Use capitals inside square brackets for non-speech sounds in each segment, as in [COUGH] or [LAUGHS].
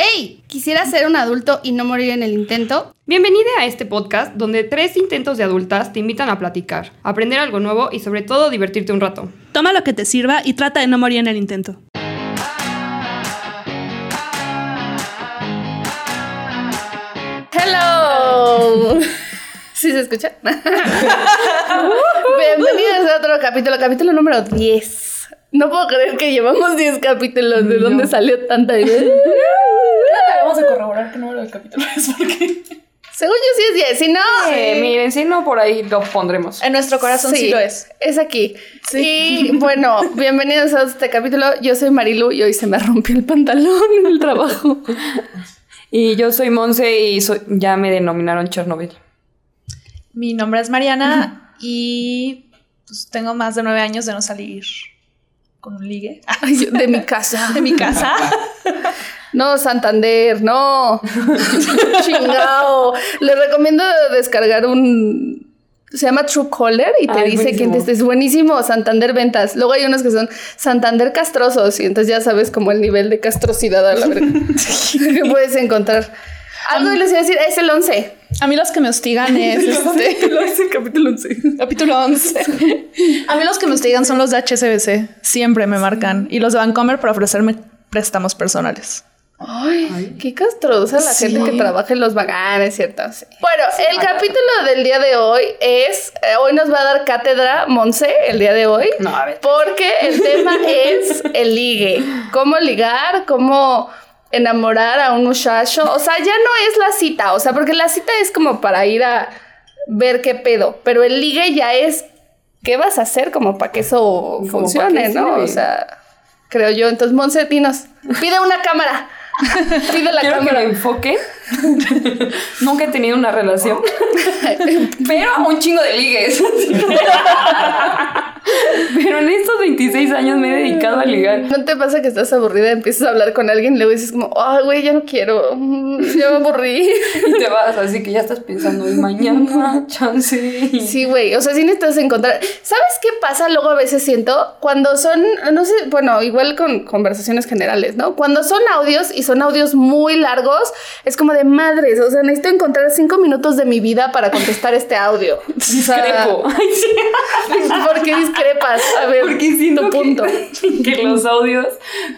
¡Hey! ¿Quisiera ser un adulto y no morir en el intento? Bienvenida a este podcast donde tres intentos de adultas te invitan a platicar, aprender algo nuevo y sobre todo divertirte un rato. Toma lo que te sirva y trata de no morir en el intento. ¡Hello! [LAUGHS] ¿Sí se escucha? [LAUGHS] [LAUGHS] Bienvenidos a otro capítulo, capítulo número 10. No puedo creer que llevamos 10 capítulos. ¿De dónde salió tanta idea? [LAUGHS] Vamos a corroborar qué número del capítulo es porque. Según yo sí es 10, si no... Eh, miren, si no, por ahí lo pondremos. En nuestro corazón sí, lo es. Es aquí. Y bueno, bienvenidos a este capítulo. Yo soy Marilu y hoy se me rompió el pantalón en el trabajo. Y yo soy Monse y soy- ya me denominaron Chernobyl. Mi nombre es Mariana y pues, tengo más de nueve años de no salir con un ligue Ay, yo- de mi casa. [LAUGHS] de mi casa. No, Santander, no. [LAUGHS] Chingao. Les recomiendo descargar un. Se llama Truecaller y te Ay, dice quién te buenísimo. es buenísimo, Santander Ventas. Luego hay unos que son Santander Castrosos y entonces ya sabes como el nivel de castrosidad a la verga [LAUGHS] que puedes encontrar. Algo les iba a decir, es el 11. A mí los que me hostigan es [LAUGHS] este. [LAUGHS] es el capítulo 11. Capítulo 11. A mí los que me hostigan son los de HSBC. Siempre me marcan. Y los de Vancomer para ofrecerme préstamos personales. Ay, qué castrosa la Sí. gente que trabaja en los vaganes, ¿cierto? Sí. Bueno, el capítulo del día de hoy es, eh, hoy nos va a dar cátedra Monse el día de hoy. No, a ver. Porque el tema [LAUGHS] es el ligue. Cómo ligar, cómo enamorar a un muchacho. O sea, ya no es la cita, o sea, porque la cita es como para ir a ver qué pedo, pero el ligue ya es qué vas a hacer como para que eso funcione, ¿no? sirve. O sea, creo yo. Entonces, Monse, dinos, pide una cámara. [LAUGHS] Pide la Quiero que lo cámara. enfoque. [LAUGHS] Nunca he tenido una relación. [LAUGHS] pero un chingo de ligues. Pero en estos 26 años me he dedicado a ligar. ¿No te pasa que estás aburrida, empiezas a hablar con alguien y luego dices como, ay, güey, ya no quiero, [LAUGHS] ya me aburrí? Y te vas, así que ya estás pensando en mañana, [LAUGHS] chance. y- Sí, güey, o sea, sí necesitas encontrar. ¿Sabes qué pasa? Luego a veces siento cuando son, no sé, bueno, igual con conversaciones generales, ¿no? Cuando son audios y son audios muy largos, es como de madres, o sea, necesito encontrar cinco minutos de mi vida para contestar este audio. [LAUGHS] O sea, Discrepo. Sí. ¿Por qué discrepas? A ver, Porque siento punto. Que, [LAUGHS] que los audios,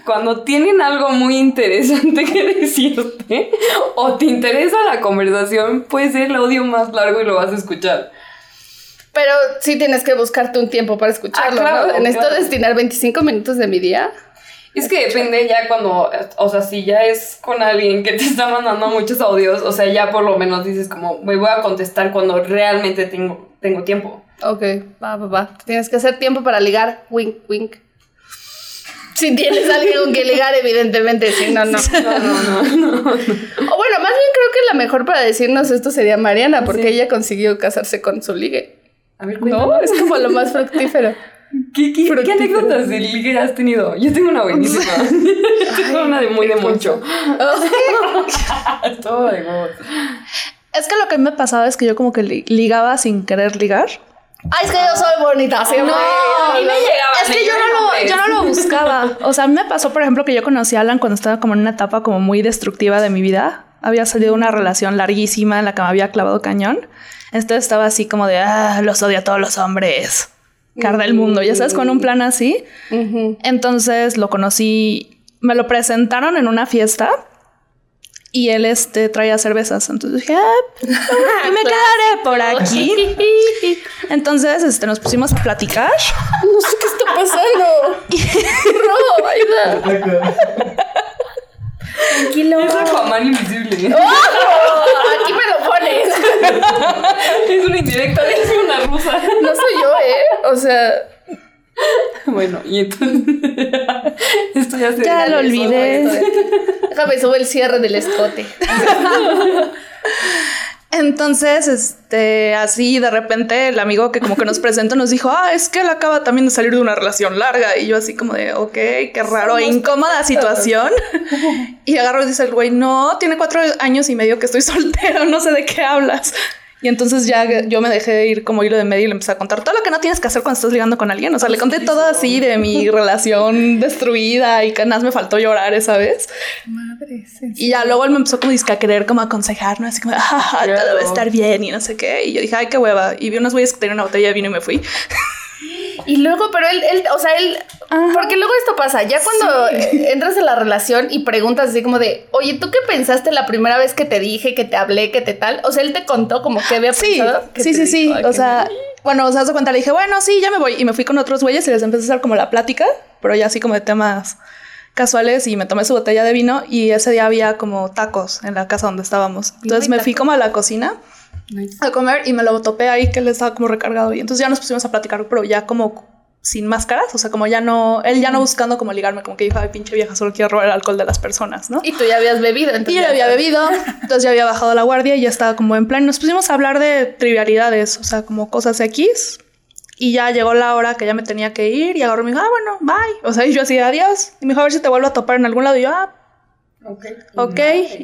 cuando tienen algo muy interesante [LAUGHS] que decirte, o te interesa la conversación, puede ser el audio más largo y lo vas a escuchar. Pero sí tienes que buscarte un tiempo para escucharlo, Ah, claro, ¿no? Necesito claro. destinar 25 minutos de mi día. Es que depende ya cuando, o sea, si ya es con alguien que te está mandando muchos audios, o sea, ya por lo menos dices como, me voy a contestar cuando realmente tengo, tengo tiempo. Ok, va, va, va. Tienes que hacer tiempo para ligar. Wink, wink. Si tienes [LAUGHS] alguien con que ligar, evidentemente. Si no, no. [LAUGHS] No, no, no, no. O bueno, más bien creo que la mejor para decirnos esto sería Mariana, porque Sí. ella consiguió casarse con su ligue. A ver, No, es como lo más fructífero. [LAUGHS] ¿Qué, qué, Fructífero. qué anécdotas de ligue has tenido? Yo tengo una buenísima. Yo tengo una de muy de mucho. Todo de huevos. Es que lo que me pasaba es que yo como que li- ligaba sin querer ligar. Ay, es que yo soy bonita, siempre. a mí me llegaban Es que yo no, lo, yo no lo buscaba. O sea, a mí me pasó, por ejemplo, que yo conocí a Alan cuando estaba como en una etapa como muy destructiva de mi vida. Había salido una relación larguísima en la que me había clavado cañón. Entonces estaba así como de, ah, los odio a todos los hombres. Car del mundo, ya sabes, con un plan así. Entonces lo conocí, me lo presentaron en una fiesta y él este, traía cervezas. Entonces dije, ah, [LAUGHS] me quedaré por aquí. [LAUGHS] Entonces este, nos pusimos a platicar. No sé qué está pasando. Ro, ayuda. Tranquilo. Es Aquaman invisible. [LAUGHS] ¡Oh! Aquí me lo pones. Es una indirecta, es una rusa. No soy yo, ¿eh? O sea, [LAUGHS] Bueno, y entonces. [LAUGHS] Esto ya se. Ya lo olvidé. déjame subir el cierre del escote. [LAUGHS] Entonces, este, así de repente el amigo que como que nos presentó nos dijo, ah, es que él acaba también de salir de una relación larga. Y yo así como de, ok, qué raro, e incómoda situación. y agarro y dice el güey, no, tiene cuatro años y medio que estoy soltero, no sé de qué hablas. Y entonces ya yo me dejé ir como hilo de medio y le empecé a contar todo lo que no tienes que hacer cuando estás ligando con alguien. O sea, le conté todo así de mi [LAUGHS] relación destruida y que nada me faltó llorar esa vez. Madre, Y ya luego él me empezó como a querer como aconsejar, ¿no? Así como, ah, todo va a estar bien y no sé qué. Y yo dije, ay, qué hueva. Y vi unos güeyes que tenían una botella de vino y me fui. Y luego, pero él, él o sea, él, porque luego esto pasa, ya cuando entras en la relación y preguntas así como de, oye, ¿tú qué pensaste la primera vez que te dije, que te hablé, que te tal? O sea, él te contó como que había sí, pensado. sí, sí, sí, o sea, bueno, o sea, se cuenta, le dije, bueno, sí, ya me voy. Y me fui con otros güeyes y les empecé a hacer como la plática, pero ya así como de temas casuales y me tomé su botella de vino y ese día había como tacos en la casa donde estábamos. Entonces me fui como a la cocina a comer y me lo topé ahí que él estaba como recargado y entonces ya nos pusimos a platicar, pero ya como sin máscaras, o sea, como ya no, él ya no buscando como ligarme, como que dijo, ay, pinche vieja, solo quiero robar el alcohol de las personas, ¿no? Y tú ya habías bebido, entonces. Y yo había bebido, [LAUGHS] entonces ya había bajado la guardia y ya estaba como en plan, nos pusimos a hablar de trivialidades, o sea, como cosas X, y ya llegó la hora que ya me tenía que ir y agarró y me dijo, ah, bueno, bye, o sea, y yo así, adiós, y me dijo, a ver si te vuelvo a topar en algún lado, y yo, ah, Ok. Ok.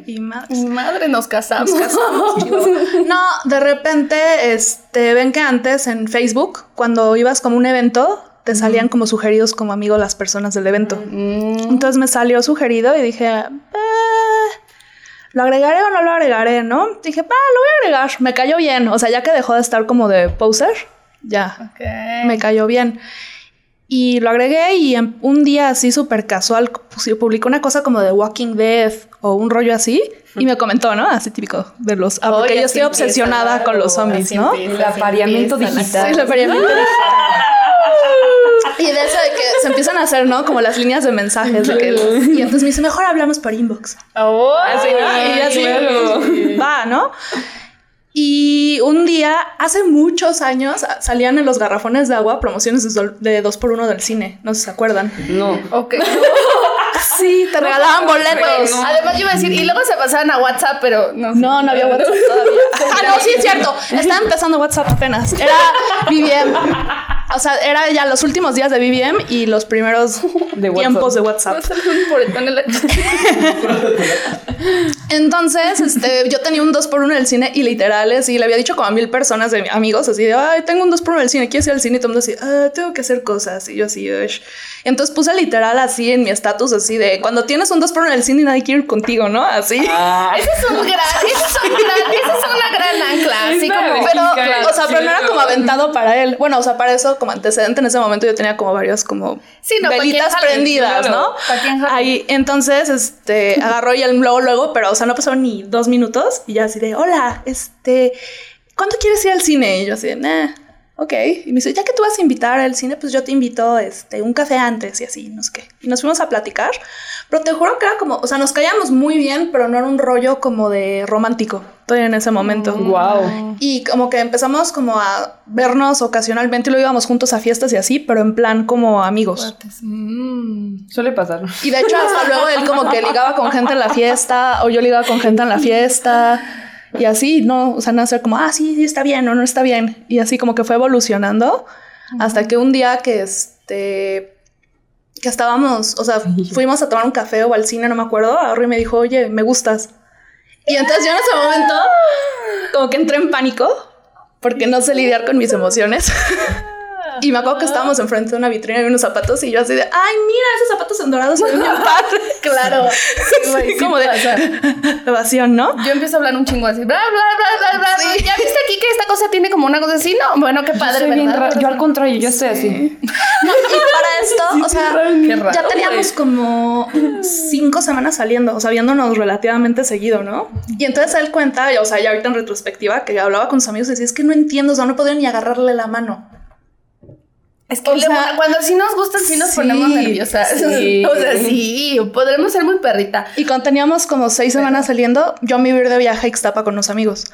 Y madre. madre, nos casamos. [LAUGHS] no, de repente, este, ven que antes en Facebook, cuando ibas como un evento, te salían como sugeridos como amigo las personas del evento. Mm. Entonces me salió sugerido y dije, eh, ¿lo agregaré o no lo agregaré? ¿No? Dije, pa, lo voy a agregar. Me cayó bien. O sea, ya que dejó de estar como de poser, ya. Me cayó bien. Y lo agregué y un día así súper casual pues, publicó una cosa como de Walking Dead o un rollo así y me comentó, ¿no? Así típico de los... Ah, porque yo estoy obsesionada con los zombies, ¿no? El apareamiento digital. Sí, el apareamiento digital. Y de eso de que se empiezan a hacer, ¿no? Como las líneas de mensajes. De que, y entonces me dice, mejor hablamos por inbox. Oh, así, y así, va, ¿no? Y un día, hace muchos años, salían en los garrafones de agua promociones de dos por uno del cine. No sé si se acuerdan. No. Ok. [LAUGHS] sí, te regalaban boletos. Además, yo iba a decir, y luego se pasaban a WhatsApp, pero no. No, no había WhatsApp todavía. [LAUGHS] ah, no, sí, es cierto. Estaba empezando WhatsApp apenas. Era BBM. O sea, era ya los últimos días de BBM y los primeros [LAUGHS] tiempos de WhatsApp. [LAUGHS] Entonces, este, yo tenía un 2 por 1 en el cine y literales, y le había dicho como a mil personas de amigos, así de, ay, tengo un 2 por 1 en el cine, quiero ir al cine, y todo el mundo así, ah, tengo que hacer cosas, y yo así, Ush. Entonces puse literal así en mi estatus, así de, cuando tienes un 2 por 1 en el cine y nadie quiere ir contigo, ¿no? Así. Ah. Ese es un gran, ese es un gran, esa es una gran ancla, así como, pero, o sea, pero no era como aventado para él. Bueno, o sea, para eso, como antecedente en ese momento yo tenía como varios como sí, no, velitas prendidas, ¿no? Ahí, entonces, este, agarró y el luego, luego, pero, o sea, no pasó ni dos minutos y ya así de, hola, este, ¿cuándo quieres ir al cine? Y yo así de, nah, ok. Y me dice, ya que tú vas a invitar al cine, pues yo te invito, este, un café antes y así, no sé qué. Y nos fuimos a platicar, pero te juro que era como, o sea, nos callamos muy bien, pero no era un rollo como de romántico todavía en ese momento. wow. Mm. Y como que empezamos como a vernos ocasionalmente y lo íbamos juntos a fiestas y así, pero en plan como amigos. Mm. Suele pasar. Y de hecho hasta luego él como que ligaba con gente en la fiesta o yo ligaba con gente en la fiesta. Y así, ¿no? O sea, no ser como, ah, sí, sí, está bien o no está bien. Y así como que fue evolucionando hasta que un día que este que estábamos, o sea, fuimos a tomar un café o al cine, no me acuerdo, y me dijo, oye, me gustas. Y entonces yo en ese momento como que entré en pánico porque no sé lidiar con mis emociones. [LAUGHS] Y me acuerdo que estábamos enfrente de una vitrina y unos zapatos y yo así de, ay, mira, esos zapatos en dorados son mi padre. claro. Sí, como de [LAUGHS] evasión, ¿no? Yo empiezo a hablar un chingo así, bla, bla, bla, bla, bla. ¿Ya viste aquí que esta cosa tiene como una cosa así? No, bueno, qué padre, ¿verdad? Yo al contrario, yo estoy así. [LAUGHS] No, y para esto, o sea, ya teníamos como cinco semanas saliendo, o sea, viéndonos relativamente seguido, ¿no? Y entonces él cuenta, o sea, ya ahorita en retrospectiva, que hablaba con sus amigos y decía, es que no entiendo, o sea, no podía ni agarrarle la mano. Es que cuando sí nos gustan, sí nos ponemos nerviosas. [LAUGHS] Sí. o sea, sí, podremos ser muy perrita. Y cuando teníamos como seis semanas saliendo, yo me iba de viaje a Ixtapa con unos amigos.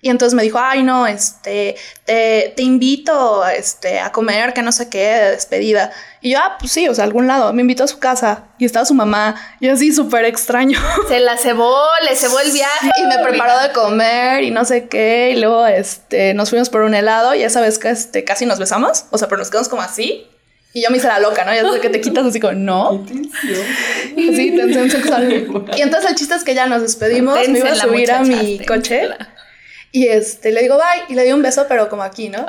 Y entonces me dijo, ay, no, este, te, te, invito este, a comer, que no sé qué, de despedida. Y yo, ah, pues sí, o sea, a algún lado. Me invitó a su casa y estaba su mamá. Y así súper extraño. Se la cebó, le cebó el viaje. Y me preparó de comer y no sé qué. Y luego este, nos fuimos por un helado y esa vez que este, casi nos besamos. O sea, pero nos quedamos como así. Y yo me hice la loca, ¿no? Ya sé que te quitas así como, no. Sí, tensión sexual. [LAUGHS] Y entonces el chiste es que ya nos despedimos. me iba a subir a mi coche. Y este, le digo bye y le di un beso, pero como aquí, ¿no?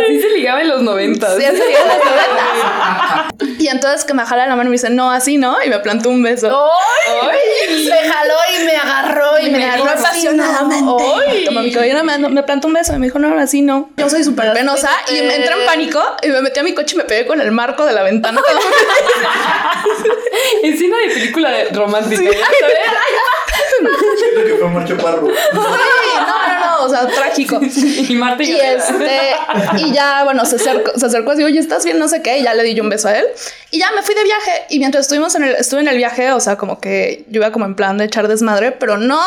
Así se ligaba en los noventas. Sí, así en las noventas. Y entonces que me jala la mano y me dice, no, así, ¿no? Y me plantó un beso. ¡Ay! Me jaló y me agarró y, me, agarró agarró apasionadamente. ¡Ay! Toma mi cabellera, me, me plantó un beso y me dijo, no, así no. Yo soy súper penosa y me entré en pánico y me metí a mi coche y me pegué con el marco de la ventana. [LAUGHS] Escena de película de romántica. ¿ya [LAUGHS] Siento que fue mucho parro. Sí, no, no, no, o sea, trágico. Y Marta Y este, y ya, bueno, se acercó, se acercó así, oye, ¿estás bien? No sé qué, y ya le di yo un beso a él. Y ya me fui de viaje. Y mientras estuvimos en el, estuve en el viaje, o sea, como que yo iba como en plan de echar desmadre, pero no.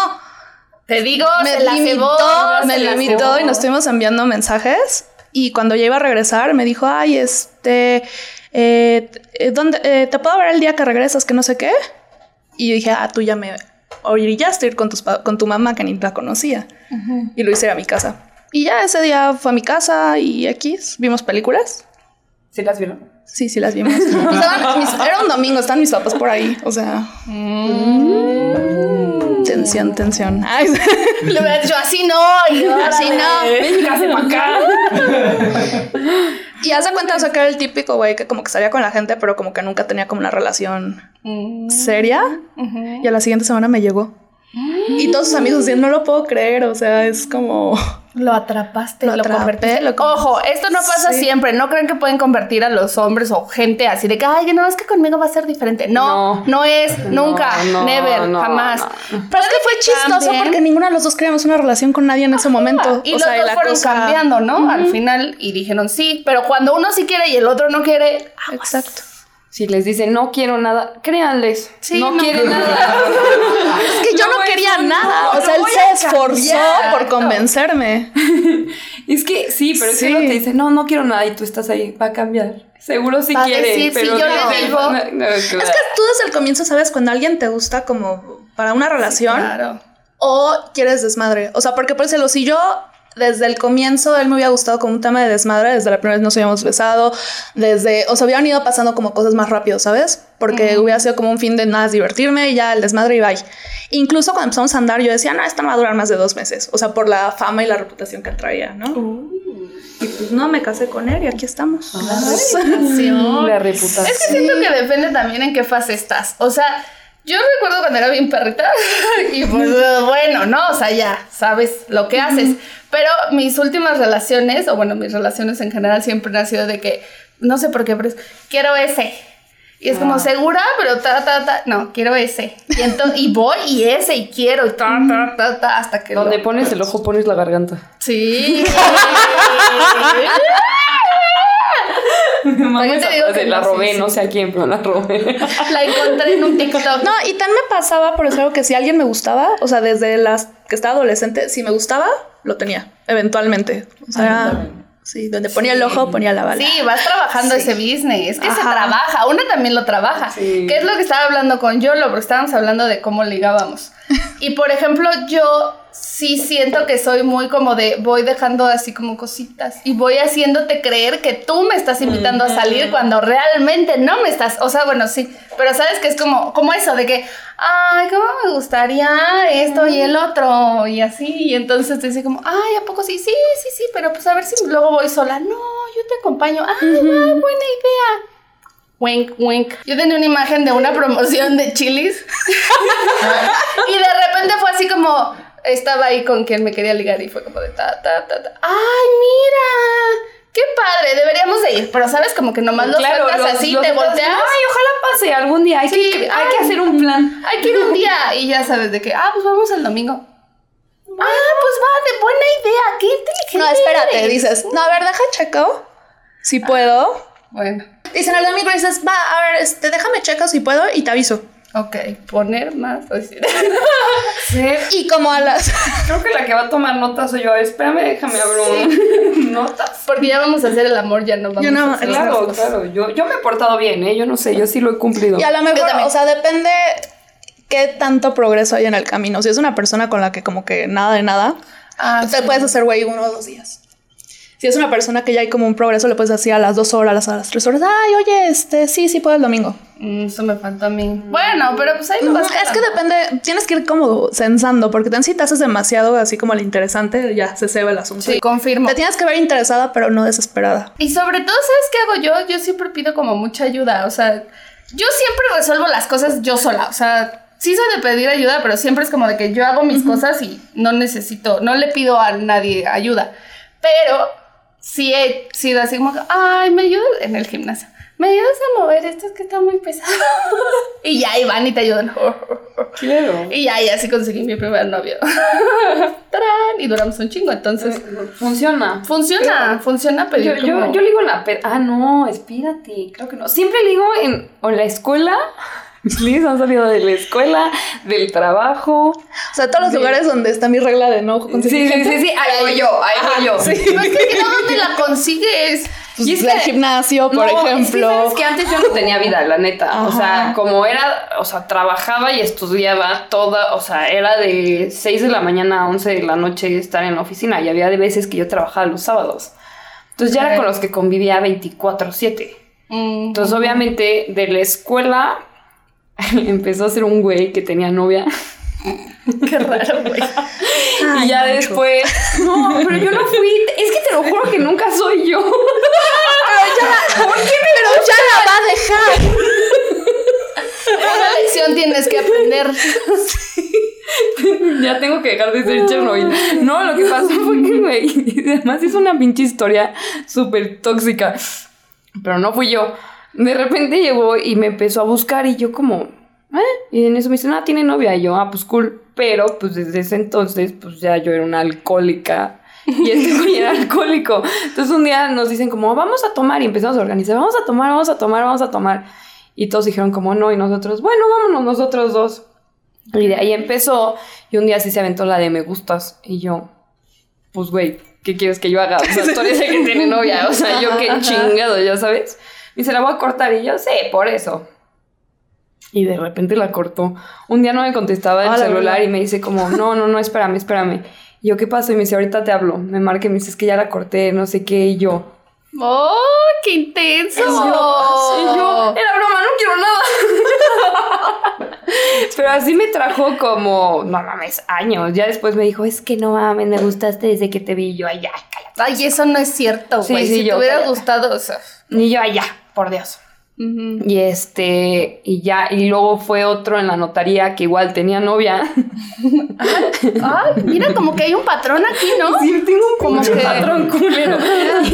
Te digo, me se la limitó, cebó, me se la limitó cebó. y nos estuvimos enviando mensajes. Y cuando ya iba a regresar, me dijo, ay, este, eh, eh, ¿dónde, eh, ¿te puedo ver el día que regresas? Que no sé qué. Y yo dije, ah, tú ya me orillaste ir con, tus con tu mamá que ni la conocía. Y lo hice a mi casa. Y ya ese día fue a mi casa y aquí vimos películas. ¿Sí las vieron? Sí, sí las vimos. [LAUGHS] Estaban mis- era un domingo, están mis papás por ahí. O sea. Tensión, tensión. Ay, [LAUGHS] hubiera dicho, así no, y así no. Para acá. [LAUGHS] Y hace cuenta, o sea, que era el típico güey que como que salía con la gente, pero como que nunca tenía como una relación seria. Y a la siguiente semana me llegó. Y todos sus amigos decían, no lo puedo creer, o sea, es como... Lo atrapaste, Lo lo, atrapé, convertiste. lo Ojo, esto no pasa Sí. siempre. No crean que pueden convertir a los hombres o gente así de que, ay, no, es que conmigo va a ser diferente. No, No. no, es, nunca, no, never, no, jamás. Pero es que fue chistoso porque ninguno de los dos creamos una relación con nadie en ese momento. Y o los sea, dos la fueron cosa- cambiando, ¿no? Al final, y dijeron sí, pero cuando uno sí quiere y el otro no quiere, aguas. Exacto. Si les dicen no quiero nada, créanles. Sí, no, no. quieren nada. [LAUGHS] Es que yo no, No, quería eso nada. no, o sea, él se esforzó por convencerme. [LAUGHS] es que sí, pero es Sí. que uno te dice, no, no quiero nada y tú estás ahí, va a cambiar. Seguro sí Va a quiere, decir, pero si yo no. le digo- No, no, Es que tú desde el comienzo sabes cuando alguien te gusta como para una relación Claro. o quieres desmadre. O sea, porque por ejemplo, si yo desde el comienzo él me había gustado como un tema de desmadre, desde la primera vez nos habíamos besado, desde, o sea, habían ido pasando como cosas más rápido, ¿sabes? Porque hubiera sido como un fin de nada, divertirme y ya el desmadre y bye. Incluso cuando empezamos a andar, yo decía, no, esto no va a durar más de dos meses. O sea, por la fama y la reputación que él traía, ¿no? Y pues no, me casé con él y aquí estamos. La reputación. Es que siento que depende también en qué fase estás. O sea, yo recuerdo cuando era bien perrita [LAUGHS] y pues bueno, ¿no? O sea, ya sabes lo que haces. Pero mis últimas relaciones, o bueno, mis relaciones en general siempre han sido de que, no sé por qué, pero es, quiero ese. Y es como segura, pero ta, ta, ta, no, quiero ese. Y entonces, y voy y ese, y quiero, y ta, ta, ta, ta, hasta que Donde lo- pones el ojo, pones la garganta. Sí. [LAUGHS] [LAUGHS] Te digo que la no, robé, sí, no sé a quién, pero la robé. La encontré en un TikTok. No, y también me pasaba, por eso que si alguien me gustaba, o sea, desde las que estaba adolescente, si me gustaba, lo tenía, eventualmente. O sea, sí, donde ponía el ojo, ponía la bala. Sí, vas trabajando ese business. Es que se trabaja. Una también lo trabaja. Sí. Que es lo que estaba hablando con Yolo, porque estábamos hablando de cómo ligábamos. [LAUGHS] Y por ejemplo, yo sí siento que soy muy como de voy dejando así como cositas y voy haciéndote creer que tú me estás invitando a salir cuando realmente no me estás. O sea, bueno, sí. Pero sabes que es como, como eso de que, ay, cómo me gustaría esto y el otro y así. Y entonces te dice como, ay, ¿a poco sí? Sí, sí, sí, pero pues a ver si luego voy sola. No, yo te acompaño. Ay, va, buena idea. Wink, wink. Yo tenía una imagen de una promoción de chilis. [LAUGHS] y de repente fue así como. Estaba ahí con quien me quería ligar y fue como de ta, ta, ta, ta. ¡Ay, mira! ¡Qué padre! Deberíamos de ir. Pero sabes, como que nomás los- así, los te volteas. Ay, ojalá pase algún día. Hay, Sí, que, hay que hacer un plan. Hay que ir un día. Y ya sabes de que, ah, pues vamos el domingo. Ah, pues va, de buena idea. Qué inteligente. No, espérate, eres. dices, no, a ver, deja checo. Si puedo. Bueno, Dicen el domingo y dices, va, a ver, este, déjame checo si puedo y te aviso. Ok. Poner más. o decir- [LAUGHS] Y como a las. Creo que la que va a tomar notas soy yo. Espérame, déjame abrir un [LAUGHS] notas. Porque ya vamos a hacer el amor, ya no vamos Ya no, a hacer Claro, claro. Yo, yo me he portado bien, ¿eh? Yo no sé, yo sí lo he cumplido. Y a lo Yo mejor, o sea, depende qué tanto progreso hay en el camino. Si es una persona con la que como que nada de nada, Ah, te puedes hacer güey uno o dos días. Si es una persona que ya hay como un progreso, le puedes decir a las dos horas, a las tres horas, ay, oye, este, sí, sí puedo el domingo. Mm, eso me falta a mí. Bueno, pero pues ahí lo vas es que depende, tienes que ir como censando, porque si te haces demasiado así como el interesante, ya se ceba el asunto. Sí, confirmo. Te tienes que ver interesada, pero no desesperada. Y sobre todo, ¿sabes qué hago yo? Yo siempre pido como mucha ayuda. O sea, yo siempre resuelvo las cosas yo sola. O sea, sí soy de pedir ayuda, pero siempre es como de que yo hago mis cosas y no necesito, no le pido a nadie ayuda. Pero sí he sido así como, ay, me ayudas en el gimnasio. ¿Me ayudas a mover esto? Es que está muy pesado. [LAUGHS] y ya, y van y te ayudan. [LAUGHS] Claro. y ya, y así conseguí mi primer novio. [LAUGHS] ¡Tarán! Y duramos un chingo, entonces... Funciona. Funciona, funciona pedir Yo, yo, como- yo ligo en la. Ah, no, espérate, creo que no. Siempre ligo en, o en la escuela. [LAUGHS] Liz han salido de la escuela, del trabajo. O sea, todos los lugares donde está mi regla de no Sí, conseguir sí, sí, sí, ahí voy yo, ahí voy yo. Pero [LAUGHS] es que no, ¿dónde la consigues? pues, Y es del que- gimnasio, por No, es que ejemplo. que antes yo no tenía vida, la neta. O sea, Ajá. como era, o sea, trabajaba y estudiaba toda, o sea, era de 6 de la mañana a 11 de la noche estar en la oficina y había de veces que yo trabajaba los sábados. Entonces ya era con los que convivía 24/7. Mm, Entonces, obviamente, de la escuela [LAUGHS] empezó a ser un güey que tenía novia. [LAUGHS] qué raro, güey. y ya después. No, pero yo no fui. Es que te lo juro que nunca soy yo. [LAUGHS] Pero ya la va a dejar. Una lección tienes que aprender. ya tengo que dejar de ser Chernobyl. No, lo que pasó fue que, güey. Además, es una pinche historia súper tóxica. Pero no fui yo. De repente llegó y me empezó a buscar y yo, como. ¿Eh? Y en eso me dice, no, tiene novia. Y yo, ah, pues cool. Pero, pues desde ese entonces, pues ya yo era una alcohólica. Y este [LAUGHS] güey era alcohólico. Entonces un día nos dicen como, vamos a tomar. Y empezamos a organizar, vamos a tomar, vamos a tomar, vamos a tomar. Y todos dijeron como, no. Y nosotros, bueno, vámonos nosotros dos. Y de ahí empezó. Y un día sí se aventó la de me gustas. Y yo, pues güey, ¿qué quieres que yo haga? O sea, tú eres el que tiene novia. O sea, yo qué chingado, ya sabes. Y se la voy a cortar. Y yo, sí, por eso. Y de repente la cortó. Un día no me contestaba el la celular y me dice como, no, no, no, espérame, espérame. Y yo, ¿qué pasó? Y me dice, ahorita te hablo. Me marca y me dice, es que ya la corté, no sé qué. Y yo, ¡Oh, qué intenso! y yo, era broma, no quiero nada. [LAUGHS] Pero así me trajo como, no mames, años. Ya después me dijo, es que no mames, me gustaste desde que te vi. Y yo, ay, ya, cállate. Ay, eso no es cierto, Sí, güey. sí, si yo, te hubiera cállate. gustado, o sea. Y yo, ay, ya, por Dios. Y este, y ya, y luego fue otro en la notaría que igual tenía novia. [LAUGHS] Ay, mira, como que hay un patrón aquí, ¿no? Sí, tengo un Como que- patrón culero. [LAUGHS]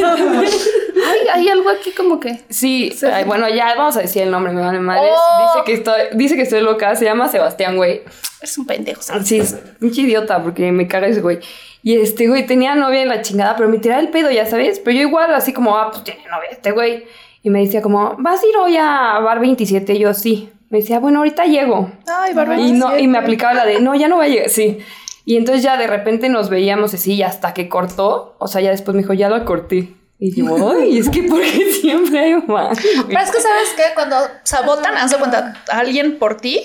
Ay, hay algo aquí como que. Sí, ay, bueno, ya vamos a decir el nombre, me vale madres. Oh. Dice que estoy, dice que estoy loca, se llama Sebastián, güey. Es un pendejo, ¿sabes? Sí, es pinche idiota porque me caga ese güey. Y este güey tenía novia en la chingada, pero me tiraba el pedo, ya sabes. Pero yo igual, así como, ah, pues tiene novia este güey. Y me decía como, ¿vas a ir hoy a Bar 27? Y yo, sí. Me decía, bueno, ahorita llego. Ay, Bárbara. Y, no, y me aplicaba la de, no, ya no voy a llegar, sí. Y entonces ya de repente nos veíamos así y hasta que cortó, o sea, ya después me dijo, ya lo corté. Y yo, ay, es que porque siempre hay más. Pero es que sabes que cuando sabotan, haz de cuenta, a alguien por ti,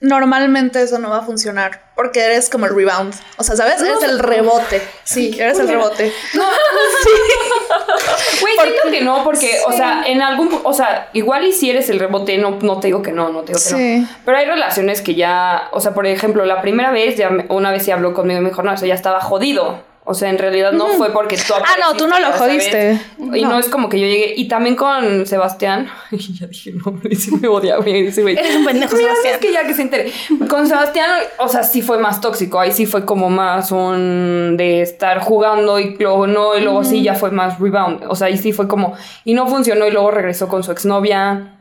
normalmente eso no va a funcionar. Porque eres como el rebound. O sea, ¿sabes? Eres el rebote. Sí, eres el rebote. No, [LAUGHS] Güey, siento que no, porque, o sea, en algún, o sea, igual y si eres el rebote, no, no te digo que no, no te digo que Sí. no. Pero hay relaciones que ya, o sea, por ejemplo, la primera vez, ya una vez sí habló conmigo y me dijo, no, eso ya estaba jodido. O sea, en realidad no fue porque tú Ah, no, tú no lo jodiste. Y no. es como que yo llegué. Y también con Sebastián. [LAUGHS] Y ya dije, no, sí me güey. Eres un pendejo, Mira, Sebastián. es que ya que se entere. Con Sebastián, o sea, sí fue más tóxico. Ahí sí fue como más un de estar jugando y luego no, y luego sí ya fue más rebound. O sea, ahí sí fue como. Y no funcionó y luego regresó con su exnovia.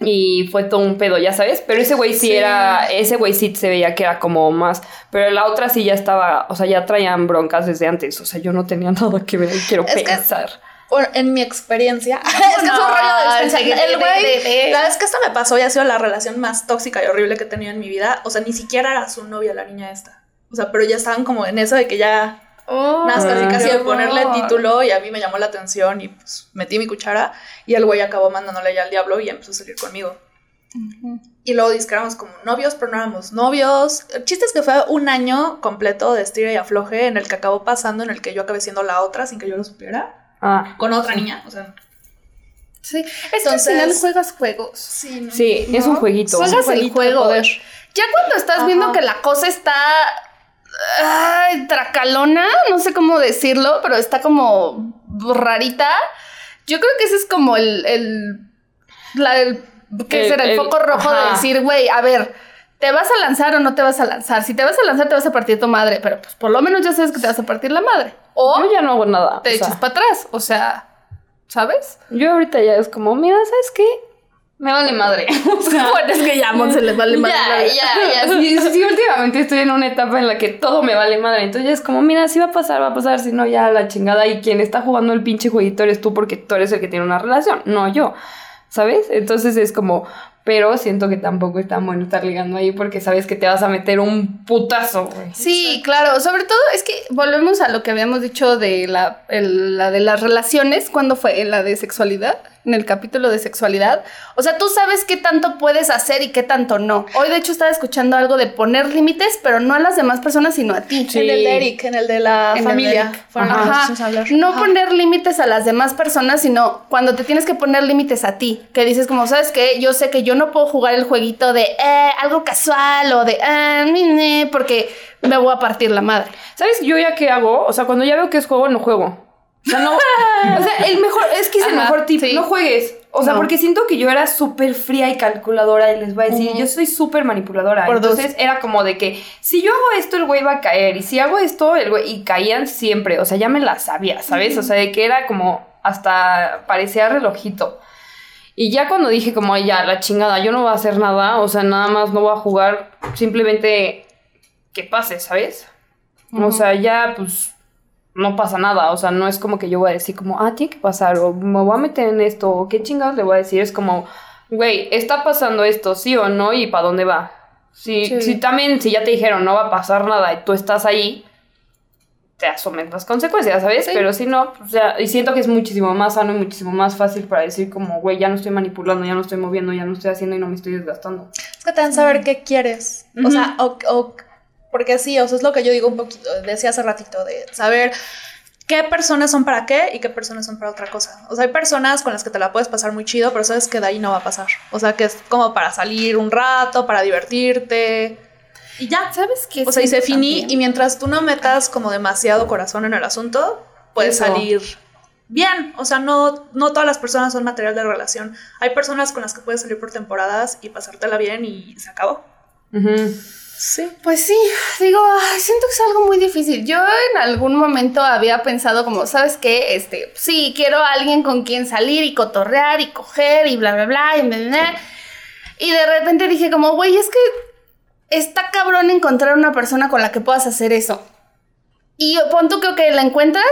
Y fue todo un pedo, ya sabes. Pero ese güey sí, era. Ese güey sí se veía que era como más. Pero la otra sí ya estaba. O sea, ya traían broncas desde antes. O sea, yo no tenía [LAUGHS] nada que ver. Quiero Es pensar. En mi experiencia, [LAUGHS] es que es un rollo de experiencia. el güey, la vez que esta me pasó y ha sido la relación más tóxica y horrible que he tenido en mi vida. O sea, ni siquiera era su novia la niña esta. O sea, pero ya estaban como en eso de que ya Oh, Nada, casi Ah. casi de ponerle título y a mí me llamó la atención y pues metí mi cuchara y el güey acabó mandándole ya al diablo y empezó a salir conmigo. Y luego éramos como novios, pero no éramos novios. El chiste es que fue un año completo de estira y afloje en el que acabó pasando, en el que yo acabé siendo la otra sin que yo lo supiera. Ah, Con otra niña, o sea. Sí. Es Entonces- que al final juegas juegos. Sí, no. sí, es un jueguito. Juegas el jueguito juego. poder. Ya cuando estás viendo que la cosa está. Ay, tracalona, no sé cómo decirlo, pero está como rarita. Yo creo que ese es como el. el, la, el ¿Qué El- será? El, foco rojo de decir, güey, a ver, ¿te vas a lanzar o no te vas a lanzar? Si te vas a lanzar, te vas a partir tu madre, pero pues por lo menos ya sabes que te vas a partir la madre. O Yo ya no hago nada. te sea, echas para atrás, o sea, ¿sabes? yo ahorita ya es como, mira, ¿sabes qué? Me vale madre. [LAUGHS] O sea, [LAUGHS] bueno, es que ya a Monse les vale madre Ya, vida. ya, ya. [LAUGHS] Sí, sí, últimamente estoy en una etapa en la que todo me vale madre. Entonces ya es como, mira, si va a pasar, va a pasar. Si no, ya la chingada. Y quien está jugando el pinche jueguito eres tú porque tú eres el que tiene una relación, no yo. ¿Sabes? Entonces es como, pero siento que tampoco es tan bueno estar ligando ahí porque sabes que te vas a meter un putazo, güey. Sí, claro. Sobre todo es que volvemos a lo que habíamos dicho de la, el- la de las relaciones. ¿Cuándo fue? En la de sexualidad. En el capítulo de sexualidad. O sea, tú sabes qué tanto puedes hacer y qué tanto no. Hoy, de hecho, estaba escuchando algo de poner límites, pero no a las demás personas, sino a ti. Sí. En el de Eric, en el de la En familia. Ajá. No Ajá. poner límites a las demás personas, sino cuando te tienes que poner límites a ti. Que dices como, ¿sabes qué? Yo sé que yo no puedo jugar el jueguito de eh, algo casual o de ni, ni, porque me voy a partir la madre. ¿Sabes yo ya qué hago? O sea, cuando ya veo que es juego, no juego. O sea, no. o sea, el mejor, es que es el mejor tip. sí. No juegues. O sea, No. porque siento que yo era súper fría y calculadora y les voy a decir, yo soy súper manipuladora. Por dos. Entonces era como de que si yo hago esto, el güey va a caer. Y si hago esto, el güey. Y caían siempre. O sea, ya me la sabía, ¿sabes? O sea, de que era como hasta parecía relojito. Y ya cuando dije como, "Ay, ya, la chingada, yo no voy a hacer nada, o sea, nada más no voy a jugar, simplemente que pase, ¿sabes? O sea, ya pues no pasa nada, o sea, no es como que yo voy a decir como, ah, tiene que pasar, o me voy a meter en esto, o qué chingados le voy a decir, es como, güey, está pasando esto, sí o no, y para dónde va. Si, Sí. si también, si ya te dijeron no va a pasar nada y tú estás ahí, te asumes las consecuencias, ¿sabes? Sí. Pero si no, o sea, y siento que es muchísimo más sano y muchísimo más fácil para decir como, güey, ya no estoy manipulando, ya no estoy moviendo, ya no estoy haciendo y no me estoy desgastando. Es que también saber qué quieres. O sea, o, o- porque sí, o sea, es lo que yo digo un poquito, decía hace ratito, de saber qué personas son para qué y qué personas son para otra cosa. O sea, hay personas con las que te la puedes pasar muy chido, pero sabes que de ahí no va a pasar. O sea, que es como para salir un rato, para divertirte. Y ya. ¿Sabes qué? O sea, y se finí, y mientras tú no metas como demasiado corazón en el asunto, puedes Eso. salir bien. O sea, no, no todas las personas son material de relación. Hay personas con las que puedes salir por temporadas y pasártela bien y se acabó. Ujú. Sí. Pues sí, digo, ay, siento que es algo muy difícil. Yo en algún momento había pensado como, ¿sabes qué? Este, sí, quiero a alguien con quien salir y cotorrear y coger y bla, bla, bla, y bla, bla, bla. Y de repente dije como, güey, es que está cabrón encontrar una persona con la que puedas hacer eso. Y pon tú que ok, la encuentras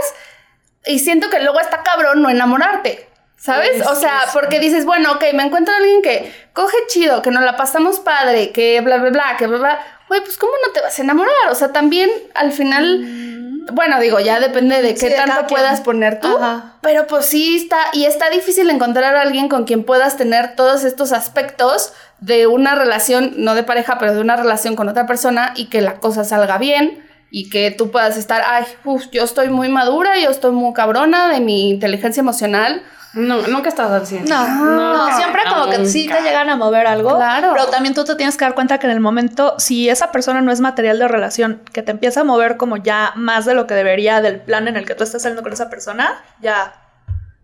y siento que luego está cabrón no enamorarte. ¿Sabes? O sea, porque dices, bueno, ok, me encuentro a alguien que coge chido, que nos la pasamos padre, que bla, bla, bla, que bla, bla. Güey, pues ¿cómo no te vas a enamorar? O sea, también al final, bueno, digo, ya depende de qué tanto puedas poner tú. Ajá. Pero pues sí está, y está difícil encontrar a alguien con quien puedas tener todos estos aspectos de una relación, no de pareja, pero de una relación con otra persona y que la cosa salga bien y que tú puedas estar, ay, uf, yo estoy muy madura, yo estoy muy cabrona de mi inteligencia emocional. No, nunca estás al 100. No, no, siempre como que sí te llegan a mover algo. Claro. Pero también tú te tienes que dar cuenta que en el momento, si esa persona no es material de relación, que te empieza a mover como ya más de lo que debería del plan en el que tú estás saliendo con esa persona, ya,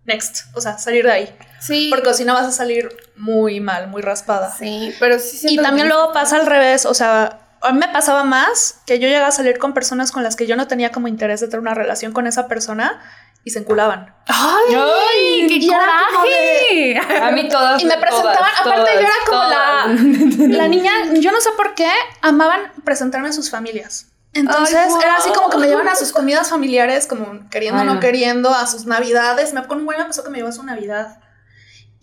next. O sea, salir de ahí. Sí. Porque si no vas a salir muy mal, muy raspada. Sí, pero sí Y también que- luego pasa al revés, o sea, a mí me pasaba más que yo llegaba a salir con personas con las que yo no tenía como interés de tener una relación con esa persona y se enculaban. ¡Ay! ¡Ay! ¡Qué Y! A mí todas. Y me presentaban, todas, aparte yo era como todas, la, la niña, yo no sé por qué, amaban presentarme a sus familias. Entonces Ay, era así como que me llevan a sus comidas familiares, como queriendo o no no. queriendo, a sus navidades. Me, con un güey me pasó que me llevó a su navidad.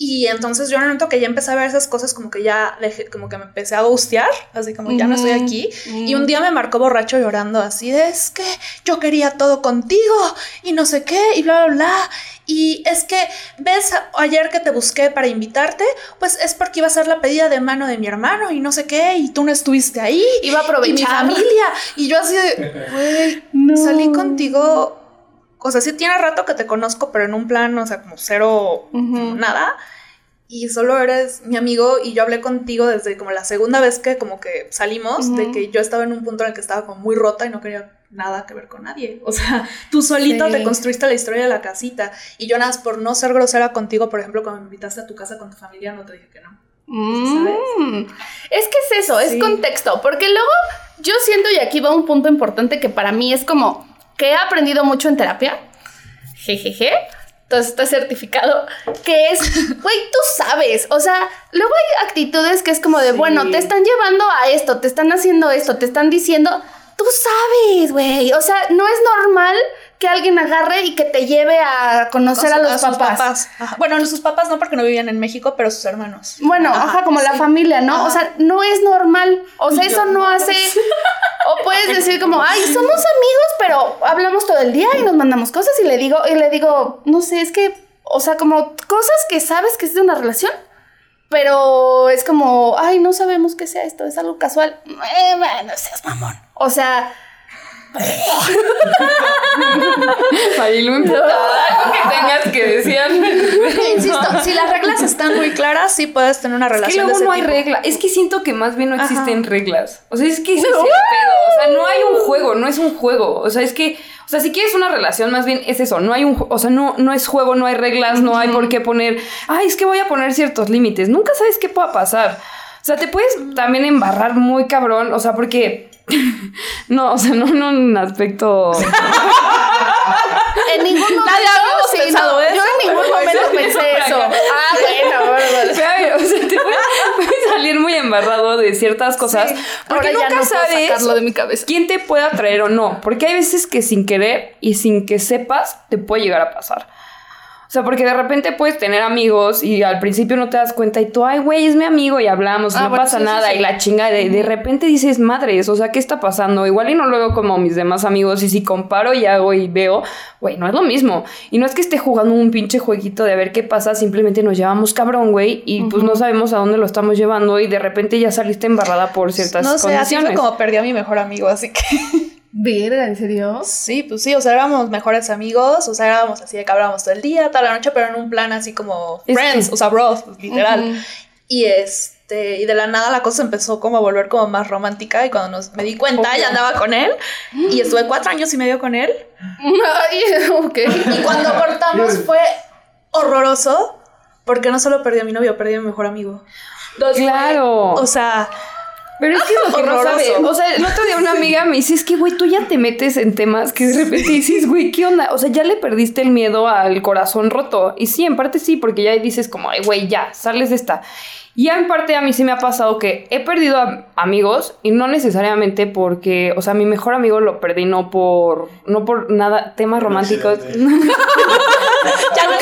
Y entonces yo en el momento que ya empecé a ver esas cosas, como que ya dejé, como que me empecé a gustear, así como ya no estoy aquí. Y un día me marcó borracho llorando, así de es que yo quería todo contigo y no sé qué, y bla, bla, bla. Y es que, ves, ayer que te busqué para invitarte, pues es porque iba a ser la pedida de mano de mi hermano y no sé qué, y tú no estuviste ahí. Iba a Y mi aprovechar. familia. Y yo así de, [LAUGHS] güey, No. salí contigo. O sea, sí tiene rato que te conozco, pero en un plan, o sea, como cero, nada. Y solo eres mi amigo y yo hablé contigo desde como la segunda vez que como que salimos, de que yo estaba en un punto en el que estaba como muy rota y no quería nada que ver con nadie. O sea, tú solito Sí. te construiste la historia de la casita y yo nada más por no ser grosera contigo, por ejemplo, cuando me invitaste a tu casa con tu familia, no te dije que no. Mm. Es que es eso, es contexto, porque luego yo siento, y aquí va un punto importante que para mí es como que he aprendido mucho en terapia, jejeje, entonces está certificado, que es, [LAUGHS] güey, tú sabes, o sea, luego hay actitudes que es como de, Sí. bueno, te están llevando a esto, te están haciendo esto, te están diciendo, tú sabes, güey, o sea, no es normal que alguien agarre y que te lleve a conocer a los sus papás. Ajá. Bueno, sus papás no porque no vivían en México, pero sus hermanos. Bueno, ajá, como la familia, ¿no? O sea, no es normal. O sea, eso no hace. [LAUGHS] O puedes decir como, ay, somos amigos, pero hablamos todo el día y nos mandamos cosas y le digo, y le digo, no sé, es que, o sea, como cosas que sabes que es de una relación, pero es como, ay, no sabemos qué sea esto, es algo casual. Eh, bueno, seas mamón. O sea, Ahí lo importa. Algo que tengas que decir. Insisto, si las reglas están muy claras, sí puedes tener una Es que relación luego de ese no hay tipo. regla. Es que siento que más bien no Ajá. existen reglas. O sea, es que ese es el pedo. O sea, no hay un juego, no es un juego. O sea, es que, o sea, si quieres una relación, más bien es eso. No hay un, o sea, no, no es juego, no hay reglas, no hay por qué poner, ay, es que voy a poner ciertos límites. Nunca sabes qué pueda pasar. O sea, te puedes también embarrar muy cabrón. O sea, porque. [LAUGHS] no, o sea, no en un aspecto. [LAUGHS] en ningún momento. habíamos sí, pensado no, eso, Yo en ningún momento pensé eso. Ah, bueno, [LAUGHS] bueno, bueno. O sea, te puedes, puedes salir muy embarrado de ciertas cosas. Porque nunca no sabes de mi cabeza. quién te puede atraer o no. Porque hay veces que sin querer y sin que sepas, te puede llegar a pasar. O sea, porque de repente puedes tener amigos y al principio no te das cuenta y tú, ay, güey, es mi amigo y hablamos y Ah, no bueno, pasa sí, nada sí. y la chinga de, de repente dices, madres, o sea, ¿qué está pasando? Igual y no lo veo como mis demás amigos y si comparo y hago y veo, güey, no es lo mismo. Y no es que esté jugando un pinche jueguito de a ver qué pasa, simplemente nos llevamos cabrón, güey, y pues no sabemos a dónde lo estamos llevando y de repente ya saliste embarrada por ciertas No sé, así fue como perdí a mi mejor amigo, así que Verga, ¿en serio? sí, pues sí, o sea, éramos mejores amigos, o sea, éramos así de que hablábamos todo el día, toda la noche, pero en un plan así como friends, o sea, bros, pues, literal. Y este, y de la nada la cosa empezó como a volver como más romántica y cuando nos, me di cuenta Obvio. ya andaba con él y estuve cuatro años y medio con él Ay, [LAUGHS] ok. y cuando cortamos fue horroroso porque no solo perdí a mi novio, perdí a mi mejor amigo. Entonces, Claro. O sea, Pero es que es lo [LAUGHS] que no sabe. O sea, el otro día una [LAUGHS] amiga me dice, es que, güey, tú ya te metes en temas que de repente dices, güey, ¿qué onda? O sea, ya le perdiste el miedo al corazón roto. Y sí, en parte sí, porque ya dices como, ay, güey, ya, sales de esta. Y ya en parte a mí sí me ha pasado que he perdido a- amigos y no necesariamente porque, o sea, mi mejor amigo lo perdí no por, no por nada, temas románticos. [LAUGHS] ya no.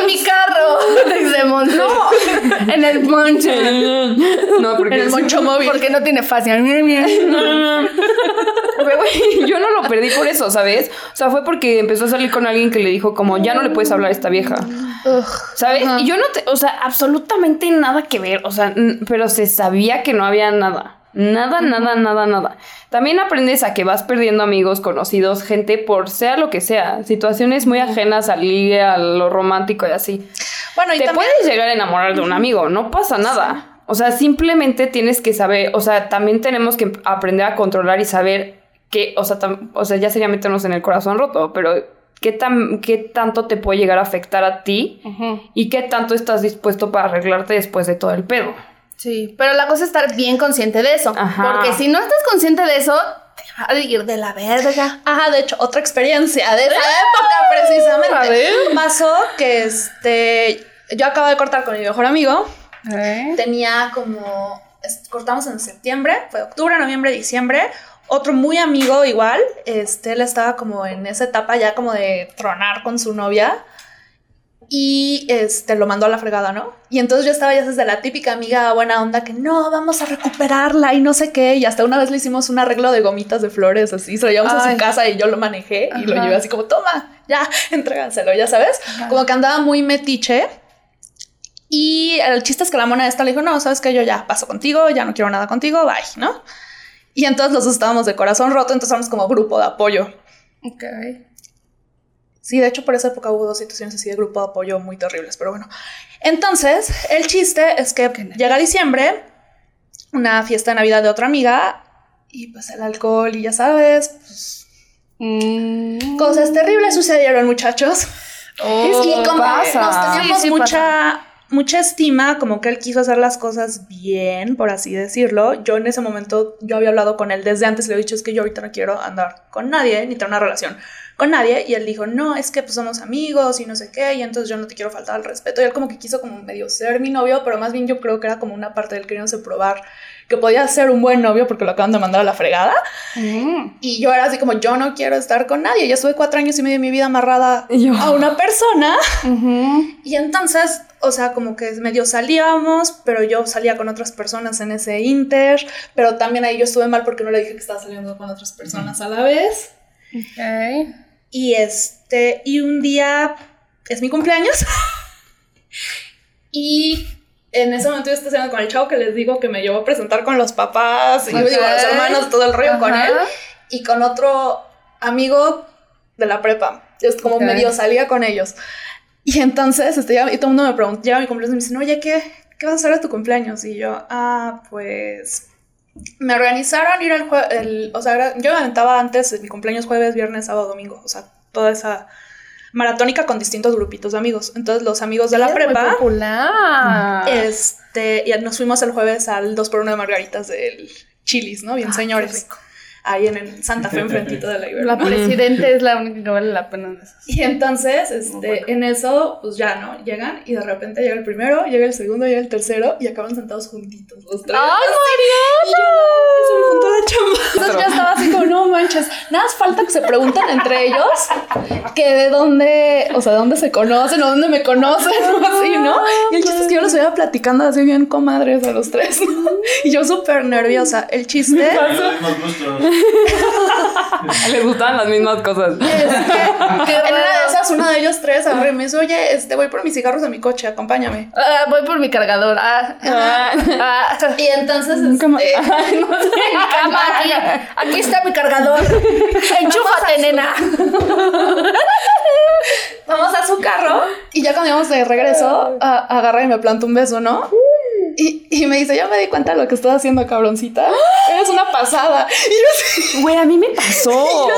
En mi. Monte. No. [LAUGHS] En el Monte. no, porque En el Moncho móvil. Porque no tiene güey, yo no lo perdí por eso, ¿sabes? O sea, fue porque empezó a salir con alguien que le dijo como, ya no le puedes hablar a esta vieja. ¿Sabes? Y yo no te, o sea, absolutamente nada que ver, o sea, pero se sabía que no había nada. Nada, nada, nada, nada. También aprendes a que vas perdiendo amigos, conocidos, gente por sea lo que sea, situaciones muy ajenas al ligue, a lo romántico y así. Bueno, y Te también puedes llegar a enamorar de un amigo, no pasa nada. O sea, simplemente tienes que saber, o sea, también tenemos que aprender a controlar y saber que, o sea, tam- o sea, ya sería meternos en el corazón roto, pero qué tan qué tanto te puede llegar a afectar a ti y qué tanto estás dispuesto para arreglarte después de todo el pedo. Sí, pero la cosa es estar bien consciente de eso. Ajá. Porque si no estás consciente de eso, te va a ir de la verga. Ajá, de hecho, otra experiencia de esa [LAUGHS] época precisamente. A ver. Pasó que este yo acabo de cortar con mi mejor amigo. ¿Eh? Tenía como cortamos en septiembre, fue octubre, noviembre, diciembre. Otro muy amigo igual, este él estaba como en esa etapa ya como de tronar con su novia. Y este lo mandó a la fregada, ¿no? Y entonces yo estaba ya desde la típica amiga buena onda que no, vamos a recuperarla y no sé qué. Y hasta una vez le hicimos un arreglo de gomitas de flores, así se lo llevamos a su casa y yo lo manejé y lo llevé así como, toma, ya, entrégaselo, ya sabes. Como que andaba muy metiche. Y el chiste es que la mona esta le dijo, no, sabes que yo ya paso contigo, ya no quiero nada contigo, bye, ¿no? Y entonces los dos estábamos de corazón roto, entonces éramos como grupo de apoyo. Ok. Sí, de hecho, por esa época hubo dos situaciones así de grupo de apoyo muy terribles, pero bueno. Entonces, el chiste es que llega diciembre, una fiesta de Navidad de otra amiga, y pues el alcohol, y ya sabes, pues, Mm. cosas terribles sucedieron, muchachos. Oh, y como pasa. nos teníamos Sí, sí mucha, mucha estima, como que él quiso hacer las cosas bien, por así decirlo. Yo en ese momento, yo había hablado con él desde antes, le he dicho, es que yo ahorita no quiero andar con nadie, ni tener una relación con nadie. Y él dijo, no, es que pues somos amigos y no sé qué, y entonces yo no te quiero faltar al respeto. Y él como que quiso como medio ser mi novio, pero más bien yo creo que era como una parte del queriéndose probar que podía ser un buen novio porque lo acaban de mandar a la fregada. Mm. Y yo era así como, yo no quiero estar con nadie. Ya estuve cuatro años y medio de mi vida amarrada yo- a una persona. Y entonces, o sea, como que medio salíamos, pero yo salía con otras personas en ese inter, pero también ahí yo estuve mal porque no le dije que estaba saliendo con otras personas a la vez. Ok. Y este, y un día es mi cumpleaños. [LAUGHS] y en ese momento yo estaba saliendo con el chavo que les digo que me llevó a presentar con los papás, y yo digo, los hermanos, todo el rollo con Ajá. él, y con otro amigo de la prepa. Es como medio salía con ellos. Y entonces, este, ya- y todo el mundo me pregunta, llega mi cumpleaños y me dicen, oye, ¿qué, ¿qué vas a hacer a tu cumpleaños? Y yo, ah, pues me organizaron ir al jueves, o sea, yo me aventaba antes mi cumpleaños jueves, viernes, sábado, domingo, o sea, toda esa maratónica con distintos grupitos de amigos. Entonces, los amigos de la prepa, popular. este, y nos fuimos el jueves al 2x1 de margaritas del Chilis, ¿no? Bien, Ah, señores. qué rico. Ahí en el Santa Fe, enfrentito de la Ibero. La presidente es la única que vale la pena. Y entonces, este, en eso, pues ya, ¿no? Llegan y de repente llega el primero, llega el segundo, llega el tercero y acaban sentados juntitos los tres. ¡Ay, Y yo, se me juntó la chamba. Entonces yo estaba así como, no manches, nada más falta que se pregunten entre ellos que de dónde, o sea, de dónde se conocen o dónde me conocen o así, ¿no? Y el chiste es que yo los iba platicando así bien comadres a los tres, ¿no? [LAUGHS] Y yo súper nerviosa. El chiste... [LAUGHS] [LAUGHS] Les gustaban las mismas cosas. Que en una de esas, uno de ellos tres agarró y me dice, oye, este, voy por mis cigarros a mi coche, acompáñame. Ah, voy por mi cargador. Ah, Ah. ah. Y entonces, este, Ay, no sé. [LAUGHS] Mi cama aquí. Aquí está mi cargador. [LAUGHS] Enchúfate, nena. vamos a su carro y ya cuando íbamos de regreso, a- agarra y me planta un beso, ¿no? Y, y me dice, ya me di cuenta de lo que estás haciendo, cabroncita. Eres una pasada. Y yo así, [LAUGHS] Güey, a mí me pasó. [LAUGHS]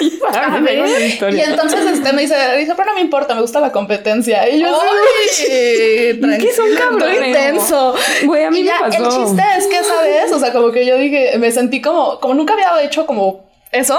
Y [LAUGHS] mí me dio una y entonces este me dice, dice, pero no me importa, me gusta la competencia. Y yo así, ¿Qué son cabrones? intenso. Güey, a mí Y me ya, pasó. el chiste es que, ¿sabes? O sea, como que yo dije, me sentí como, como nunca había hecho como eso,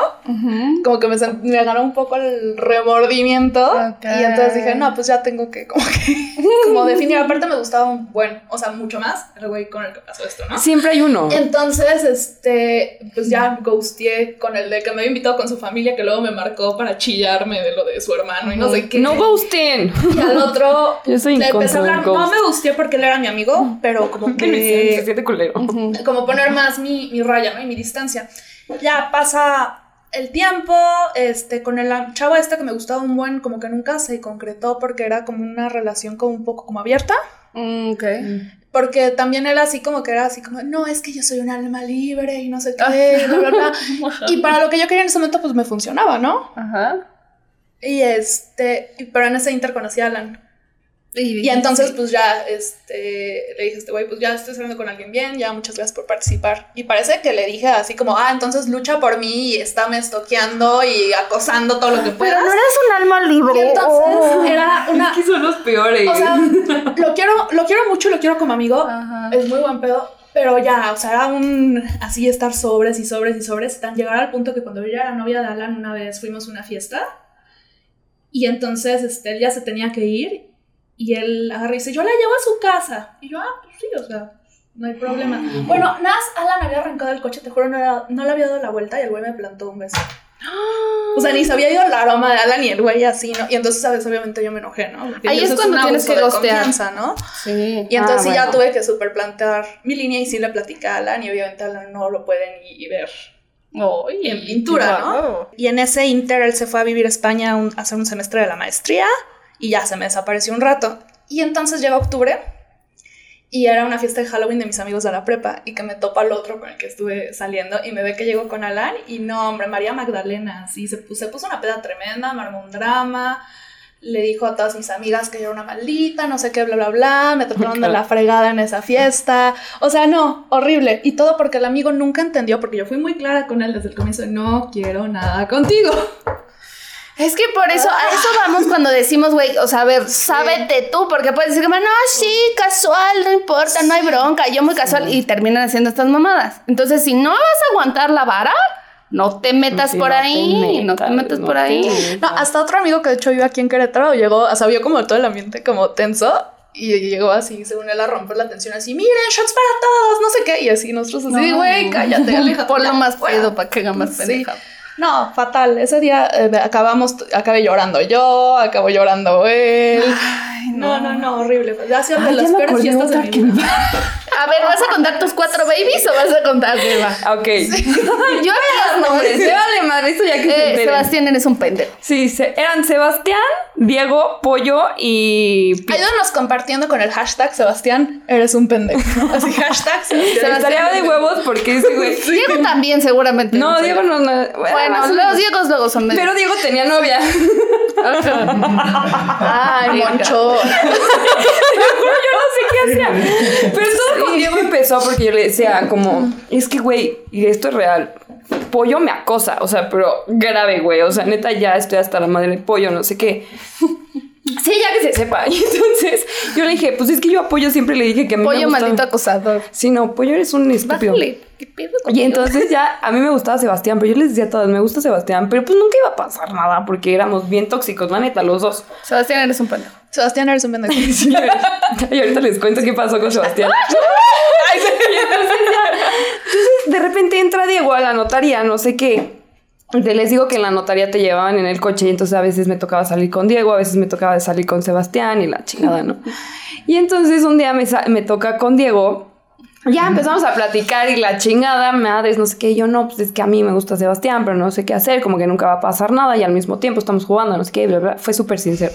como que me, sent- me ganó un poco el remordimiento. Ok. Y entonces dije, no, pues ya tengo que, como que, [LAUGHS] como definir. Aparte me gustaba un buen, o sea, mucho más el güey con el que pasó esto, ¿no? Siempre hay uno. Entonces, este, pues ya ghosteé con el de que me había invitado con su familia, que luego me marcó para chillarme de lo de su hermano y no sé qué. No gusten. Y al otro, [LAUGHS] Yo soy le empecé a hablar, no me gusteé porque él era mi amigo, pero como [LAUGHS] que siente culero. como poner más mi, mi raya, ¿no? Y mi distancia. Ya pasa el tiempo, este, con el chavo este que me gustaba un buen, como que nunca se concretó porque era como una relación como un poco como abierta. Mm, Ok. Porque también era así como que era así como, no, es que yo soy un alma libre y no sé qué, bla, bla, bla. Y para lo que yo quería en ese momento, pues me funcionaba, ¿no? Ajá. Y este, pero en ese inter conocí a Alan. Y entonces, pues ya, este, le dije a este güey, pues ya estoy saliendo con alguien bien, ya muchas gracias por participar. Y parece que le dije así como, ah, entonces lucha por mí y estáme estoqueando y acosando todo lo que puedas. Pero no eres un alma Y libre. entonces Oh. era una, que son los peores. o sea, [LAUGHS] lo quiero, lo quiero mucho, lo quiero como amigo, Ajá. es muy buen pedo, pero ya, o sea, era un así estar sobres y sobres y sobres, tan llegar al punto que cuando yo ya era novia de Alan una vez fuimos a una fiesta y entonces este, él ya se tenía que ir y él agarra y dice, yo la llevo a su casa. Y yo, ah, pues sí, o sea, no hay problema. Bueno, Nas, Alan había arrancado el coche, te juro, no, era- no le había dado la vuelta y el güey me plantó un beso. O sea, ni se había ido el aroma de Alan y el güey así, ¿no? Y entonces, ¿sabes? Obviamente yo me enojé, ¿no? Porque Ahí es cuando un tienes que confianza, ¿no? Sí. Y entonces Ah, sí ya bueno. tuve que super plantear mi línea y sí le platicé a Alan y obviamente Alan no lo puede ni ver en pintura, ¿no? Y en ese inter él se fue a vivir a España a hacer un semestre de la maestría y ya se me desapareció un rato. Y entonces llega octubre y era una fiesta de Halloween de mis amigos de la prepa y que me topa el otro con el que estuve saliendo y me ve que llego con Alan y no, hombre, María Magdalena, sí, se puso, una peda tremenda, me armó un drama. Le dijo a todas mis amigas que yo era una maldita, no sé qué, bla, bla, bla. Me trataron de la fregada en esa fiesta. O sea, no, horrible. Y todo porque el amigo nunca entendió, porque yo fui muy clara con él desde el comienzo. No quiero nada contigo. Es que por eso, a eso vamos cuando decimos, güey, o sea, a ver, sábete tú, porque puedes decir, como, no, sí, casual, no importa, no hay bronca, yo muy casual, y terminan haciendo estas mamadas. Entonces, si no vas a aguantar la vara, no te metas Sí, por no te ahí, no te metas, no por te ahí. metas. No, hasta otro amigo que de hecho vive aquí en Querétaro llegó, o sea, vio como todo el ambiente como tenso. Y llegó así, según él, a romper la tensión, así, miren, shots para todos, no sé qué. Y así nosotros así, güey, cállate, [LAUGHS] aléjate. Ponlo más fuera". pedo para que haga más Sí. pendeja. No, fatal. Ese día eh, acabamos, acabé llorando yo, acabó llorando él. No. no, no, horrible. Ha sido de las peores fiestas de mi que vida. A ver, ¿vas a contar tus cuatro babies o vas a contar Eva? [LAUGHS] Ok. [LAUGHS] Yo aquí Nombres, no. se vale madre, esto ya que se Eh, enteren. Sebastián, eres un pendejo. Sí, se- eran Sebastián, Diego, Pollo y Ayúdanos compartiendo con el hashtag Sebastián, eres un pendejo. [LAUGHS] Así, hashtag Sebastián. Estaría de huevos porque ese güey. Diego también, seguramente. No. Diego no. no Bueno, más o los menos. Diegos luego son medio- Pero Diego tenía novia. Ay, Moncho. [LAUGHS] yo no sé qué hacía. Pero todo con Diego empezó porque yo le decía como, es que güey, y esto es real. Pollo me acosa, o sea, pero grave, güey. O sea, neta, ya estoy hasta la madre de pollo, no sé qué. Sí, ya que se sepa. Y [LAUGHS] entonces yo le dije, pues es que yo a Pollo siempre le dije que a mí Pollo maldito acosador. Sí, no, Pollo eres un estúpido. Bájale. ¿Qué pedo Y entonces ya a mí me gustaba Sebastián, pero yo les decía a todas, me gusta Sebastián, pero pues nunca iba a pasar nada porque éramos bien tóxicos, la neta, los dos. Sebastián, eres un pendejo. Sebastián, eres un pendejo. [LAUGHS] y ahorita les cuento qué pasó con Sebastián. [LAUGHS] Y entonces, ya- entonces, de repente entra Diego a la notaría, no sé qué. Te les digo que en la notaría te llevaban en el coche y entonces a veces me tocaba salir con Diego, a veces me tocaba salir con Sebastián y la chingada, ¿no? [LAUGHS] Y entonces un día me, me toca con Diego. Ya empezamos a platicar y la chingada, madres, no sé qué, yo no, pues es que a mí me gusta Sebastián, pero no sé qué hacer, como que nunca va a pasar nada y al mismo tiempo estamos jugando, no sé qué, bla, bla, fue súper sincero.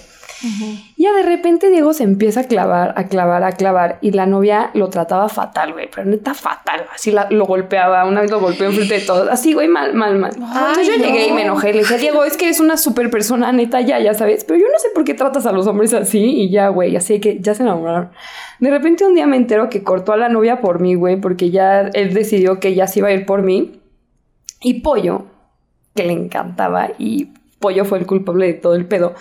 Ya de repente Diego se empieza a clavar, a clavar, a clavar y la novia lo trataba fatal, güey, pero neta fatal, así la- lo golpeaba, una vez lo golpeó enfrente de todos, así, güey, mal, mal, mal. Entonces yo llegué y me enojé, le dije, Diego, es que eres una súper persona, neta, ya, ya sabes, pero yo no sé por qué tratas a los hombres así y ya, güey, así que ya se enamoraron. De repente un día me entero que cortó a la novia por mí, güey, porque ya él decidió que ya se iba a ir por mí. Y Pollo, que le encantaba y Pollo fue el culpable de todo el pedo,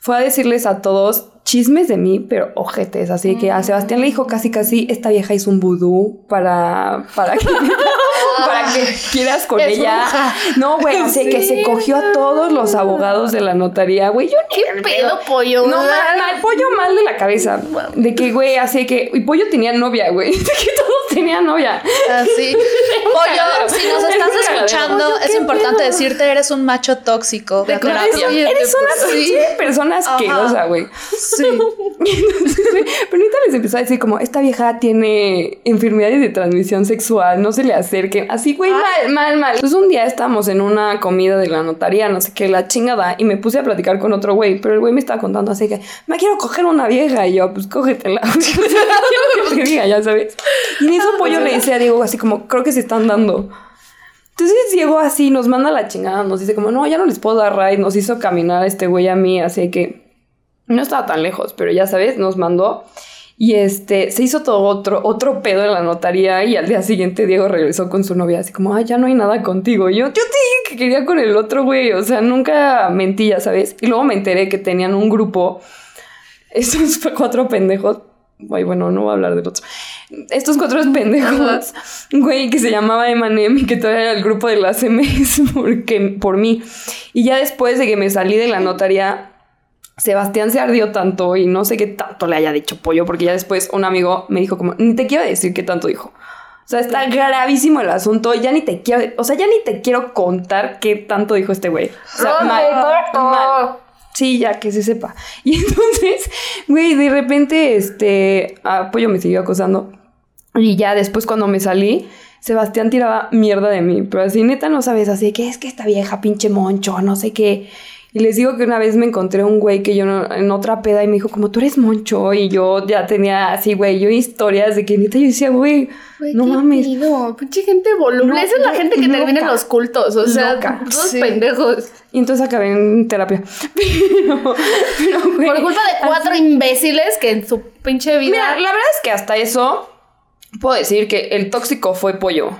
fue a decirles a todos chismes de mí, pero ojetes. Así que a Sebastián le dijo casi casi, esta vieja hizo un vudú para, para que, [LAUGHS] [LAUGHS] para que [LAUGHS] quieras con Es ella. bruja. No, güey, así que se cogió a todos los abogados de la notaría, güey. Yo ni ¿Qué pedo, pollo? no, mal, mal, pollo mal de la cabeza. De que, güey, así que. Y pollo tenía novia, güey. [LAUGHS] De que todos tenían novia. Así. Pollo, si nos Es estás escuchando, Pollo, es ¿qué importante pedo? decirte, eres un macho tóxico. De corazón. Eres una Sí. persona asquerosa, güey. Sí. Entonces, pero ahorita les empezó a decir como, esta vieja tiene enfermedades de transmisión sexual, no se le acerquen. Así, güey, mal, mal, mal. Entonces un día estábamos en una comida de la notaría, no sé qué, la chingada, y me puse a platicar con otro güey, pero el güey me estaba contando así que, me quiero coger una vieja, y yo, pues cógetela. [LAUGHS] [LAUGHS] quiero que te diga, ya sabes. Y en eso Pollo le dice a Diego así como, creo que se están dando. Entonces Diego así nos manda la chingada, nos dice como, no, ya no les puedo dar ride, nos hizo caminar a este güey a mí, así que no estaba tan lejos, pero ya sabes, nos mandó. Y este, se hizo todo otro, otro pedo en la notaría y al día siguiente Diego regresó con su novia así como, ay, ya no hay nada contigo. Y yo, yo te dije que quería con el otro güey, o sea, nunca mentí, ya sabes. Y luego me enteré que tenían un grupo, estos [LAUGHS] cuatro pendejos, Ay, bueno, no voy a hablar del otro. Estos cuatro pendejos, güey, que se llamaba Emanem y que todavía era el grupo de las MS [LAUGHS] porque, por mí. Y ya después de que me salí de la notaría, Sebastián se ardió tanto y no sé qué tanto le haya dicho pollo, porque ya después un amigo me dijo como, ni te quiero decir qué tanto dijo. sea, está gravísimo el asunto. Ya ni te quiero, o sea, ya ni te quiero contar qué tanto dijo este güey. O sea, mal, mal. Sí, ya que se sepa. [LAUGHS] Y entonces, güey, de repente, este, Apoyo me siguió acosando. Y ya después cuando me salí, Sebastián tiraba mierda de mí. Pero así, neta, no sabes, así que es que esta vieja pinche moncho, no sé qué. Y les digo que una vez me encontré un güey que yo no- en otra peda y me dijo, como tú eres moncho. Y yo ya tenía así, güey, yo historias de que neta yo decía, güey, no qué mames. pido, Pinche gente voluble. No, Esa es la gente que termina en los cultos. O sea, Loca. todos Sí. pendejos. Y entonces acabé en terapia. [LAUGHS] Pero, pero, güey. Por culpa de cuatro imbéciles que en su pinche vida. Mira, la verdad es que hasta eso puedo decir que el tóxico fue pollo.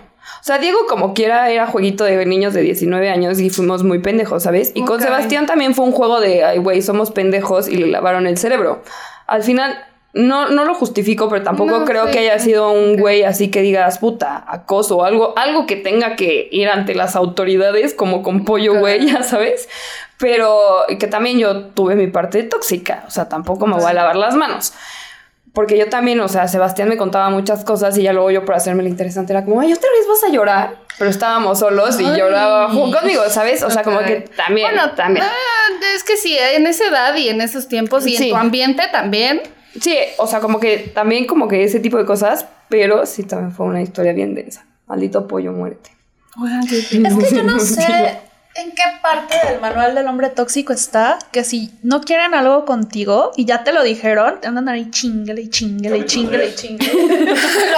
O sea, Diego como quiera era jueguito de niños de 19 años y fuimos muy pendejos, ¿sabes? Y con. Sebastián también fue un juego de, ay, güey, somos pendejos y le lavaron el cerebro. Al final, no, no lo justifico, pero tampoco No, creo sí. que haya sido un güey así que digas, puta, acoso o algo, algo que tenga que ir ante las autoridades como con pollo, güey, [LAUGHS] ya sabes. Pero que también yo tuve mi parte tóxica, o sea, tampoco me voy a lavar las manos. Porque yo también, o sea, Sebastián me contaba muchas cosas y ya luego yo por hacerme lo interesante era como, ay, otra vez vas a llorar. Pero estábamos solos y Ay. lloraba conmigo, ¿sabes? O sea, como que también, Bueno, también. ah, es que sí, en esa edad y en esos tiempos y Sí. en tu ambiente también. Sí, o sea, como que también como que ese tipo de cosas, pero sí también fue una historia bien densa. Maldito pollo, muerte. Es que yo no sé en qué parte del manual del hombre tóxico está que si no quieren algo contigo y ya te lo dijeron, te andan ahí chingale y chingale y chingale y chingale. [LAUGHS]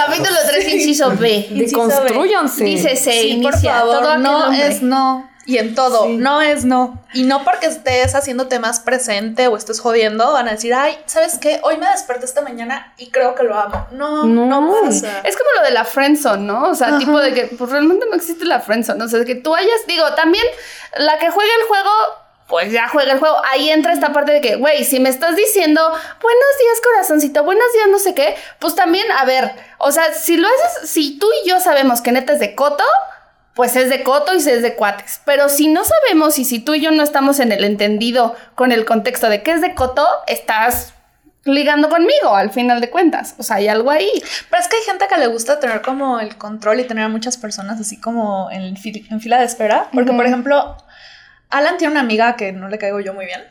Capítulo 3, inciso B. Deconstruyanse. Dice se Sí, por inicia favor, no es no. Y en todo, Sí. no es no. Y no porque estés haciéndote más presente o estés jodiendo, van a decir, ay, ¿sabes qué? Hoy me desperté esta mañana y creo que lo amo. No, No. no, pasa. Es como lo de la friendzone, ¿no? O sea, Ajá. tipo de que pues, realmente no existe la friendzone. O sea, que tú hayas, digo, también la que juega el juego, pues ya juega el juego. Ahí entra esta parte de que, güey, si me estás diciendo buenos días, corazoncito, buenos días, no sé qué, pues también, a ver, o sea, si lo haces, si tú y yo sabemos que neta es de coto, pues es de coto y es de cuates. Pero si no sabemos y si tú y yo no estamos en el entendido con el contexto de que es de coto, estás ligando conmigo al final de cuentas. O sea, hay algo ahí. Pero es que hay gente que le gusta tener como el control y tener a muchas personas así como en, fil- en fila de espera. Porque, por ejemplo, Alan tiene una amiga que no le caigo yo muy bien.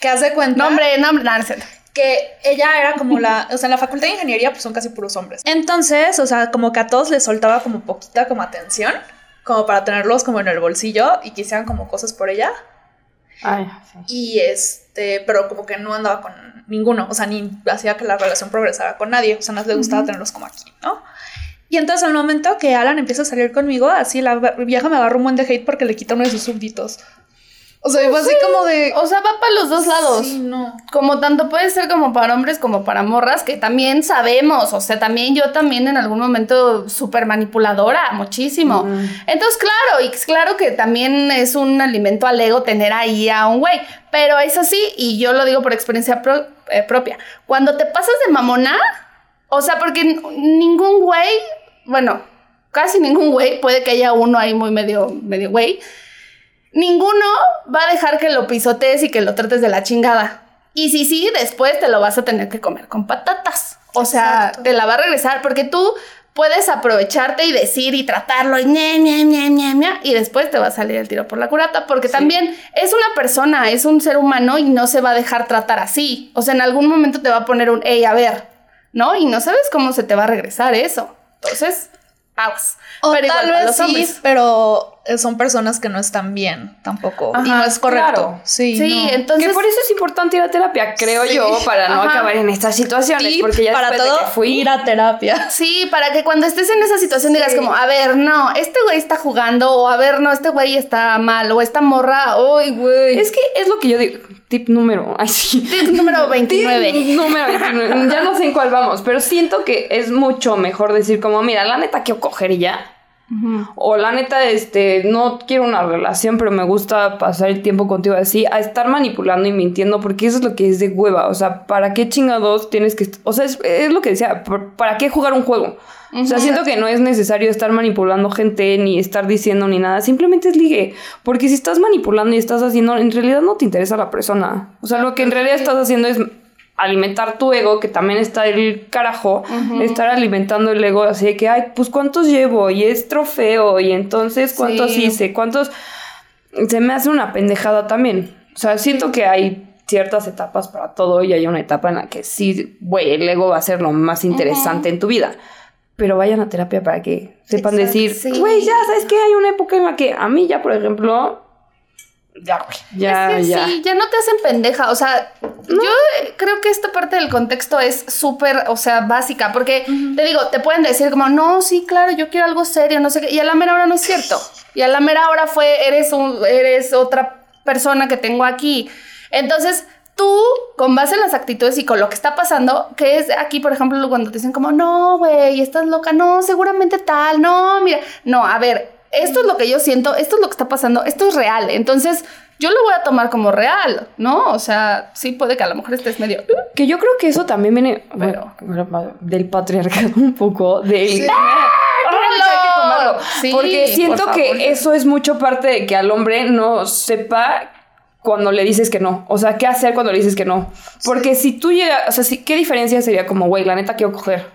Que hace cuenta Nombre, nombre, nada, no cierto. que ella era como la, o sea, en la facultad de ingeniería pues son casi puros hombres. Entonces, o sea, como que a todos les soltaba como poquita como atención, como para tenerlos como en el bolsillo y que hicieran como cosas por ella. Ay, sí. Y este, pero como que no andaba con ninguno, o sea, ni hacía que la relación progresara con nadie, o sea, no le gustaba tenerlos como aquí, ¿no? Y entonces al momento que Alan empieza a salir conmigo, así la vieja me agarró un buen de hate porque le quita uno de sus súbditos. O sea, fue así como de... O sea, va para los dos lados. Sí, no. Como tanto puede ser como para hombres como para morras, que también sabemos, o sea, también yo también en algún momento súper manipuladora, muchísimo. Entonces, claro, y es claro que también es un alimento al ego tener ahí a un güey, pero es así, y yo lo digo por experiencia pro- eh, propia, cuando te pasas de mamona, o sea, porque ningún güey, bueno, casi ningún güey, puede que haya uno ahí muy medio, medio güey, ninguno va a dejar que lo pisotees y que lo trates de la chingada. Y si sí, después te lo vas a tener que comer con patatas. O sea, Exacto. te la va a regresar porque tú puedes aprovecharte y decir y tratarlo y ña, ña, ña, ña, ña, y después te va a salir el tiro por la curata porque también es una persona, es un ser humano y no se va a dejar tratar así. O sea, en algún momento te va a poner un, hey, a ver, ¿no? Y no sabes cómo se te va a regresar eso. Entonces, aguas. O Pero tal vez sí, pero son personas que no están bien tampoco. y no es correcto. claro. Sí, Sí, no. entonces... que por eso es importante ir a terapia, creo Sí. yo, para no Ajá. acabar en estas situaciones. Tip porque ya para todo, de que fui, ir a terapia. Sí, para que cuando estés en esa situación digas como, a ver, no, este güey está jugando, o a ver, no, este güey está mal, o esta morra, uy, güey. Es que es lo que yo digo. Tip número. [LAUGHS] Ay, sí. Tip número 29. Tip número 29. Ya no sé en cuál vamos, pero siento que es mucho mejor decir como, mira, la neta quiero coger y ya. O la neta, este, no quiero una relación, pero me gusta pasar el tiempo contigo así, a estar manipulando y mintiendo, porque eso es lo que es de hueva. O sea, ¿para qué chingados tienes que.? O sea, es, es lo que decía, ¿por- ¿para qué jugar un juego? O sea, siento que no es necesario estar manipulando gente, ni estar diciendo ni nada, simplemente es ligue. Porque si estás manipulando y estás haciendo, en realidad no te interesa la persona. O sea, lo que en realidad estás haciendo es alimentar tu ego, que también está el carajo, estar alimentando el ego así de que, ay, pues cuántos llevo y es trofeo y entonces cuántos Sí. hice, cuántos... Se me hace una pendejada también. O sea, siento que hay ciertas etapas para todo y hay una etapa en la que sí, güey, el ego va a ser lo más interesante en tu vida. Pero vayan a terapia para que sepan Exacto, decir, sí. güey, ya sabes que hay una época en la que a mí ya, por ejemplo, ya, güey, ya, Es que ya. Sí, ya no te hacen pendeja. O sea, yo creo que esta parte del contexto es súper, o sea, básica. Porque te digo, te pueden decir como, no, sí, claro, yo quiero algo serio, no sé qué. Y a la mera hora no es cierto. Y a la mera hora fue, eres, un, eres otra persona que tengo aquí. Entonces, tú, con base en las actitudes y con lo que está pasando, que es aquí, por ejemplo, cuando te dicen como, no, güey, estás loca, no, seguramente tal, no, mira, no, a ver, esto es lo que yo siento, esto es lo que está pasando, esto es real. Entonces, yo lo voy a tomar como real, ¿no? O sea, sí puede que a lo mejor estés medio... Que yo creo que eso también viene Pero- bueno, bueno, del patriarcado un poco, del... Sí. ¡Ah! tomarlo. Sí, Porque por siento que eso es mucho parte de que al hombre no sepa cuando le dices que no. O sea, qué hacer cuando le dices que no. Porque si tú llegas, o sea, si- ¿qué diferencia sería como, güey, la neta quiero coger?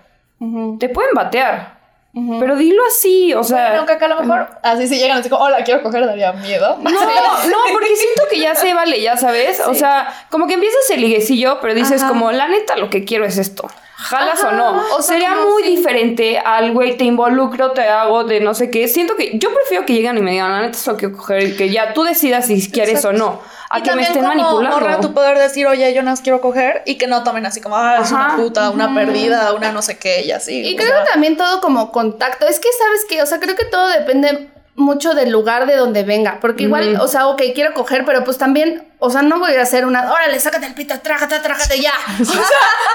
Te pueden batear. Pero dilo así, o sea... Bueno, que acá a lo mejor así si llegan así como, hola, quiero coger, daría miedo. No, no, [LAUGHS] porque siento que ya se vale, ya sabes. O sea, como que empiezas el liguecillo, pero dices Ajá. como, la neta, lo que quiero es esto. ¿Jalas o Ajá, no? o sea, Sería como muy sí. diferente al güey, te involucro, te hago de no sé qué. Siento que yo prefiero que lleguen y me digan, la neta, solo quiero coger y que ya tú decidas si quieres o no. A Y que me estén como manipulando. morra, tú poder decir, oye, yo no quiero coger y que no tomen así como, ah, es una Ajá. puta, una perdida, una no sé qué y así. Y o creo sea, que también todo como contacto. Es que, ¿sabes qué? O sea, creo que todo depende mucho del lugar de donde venga. Porque igual, o sea, ok, quiero coger, pero pues también, o sea, no voy a hacer una, órale, sácate el pito, trágate, trágate ya. [LAUGHS] O sea,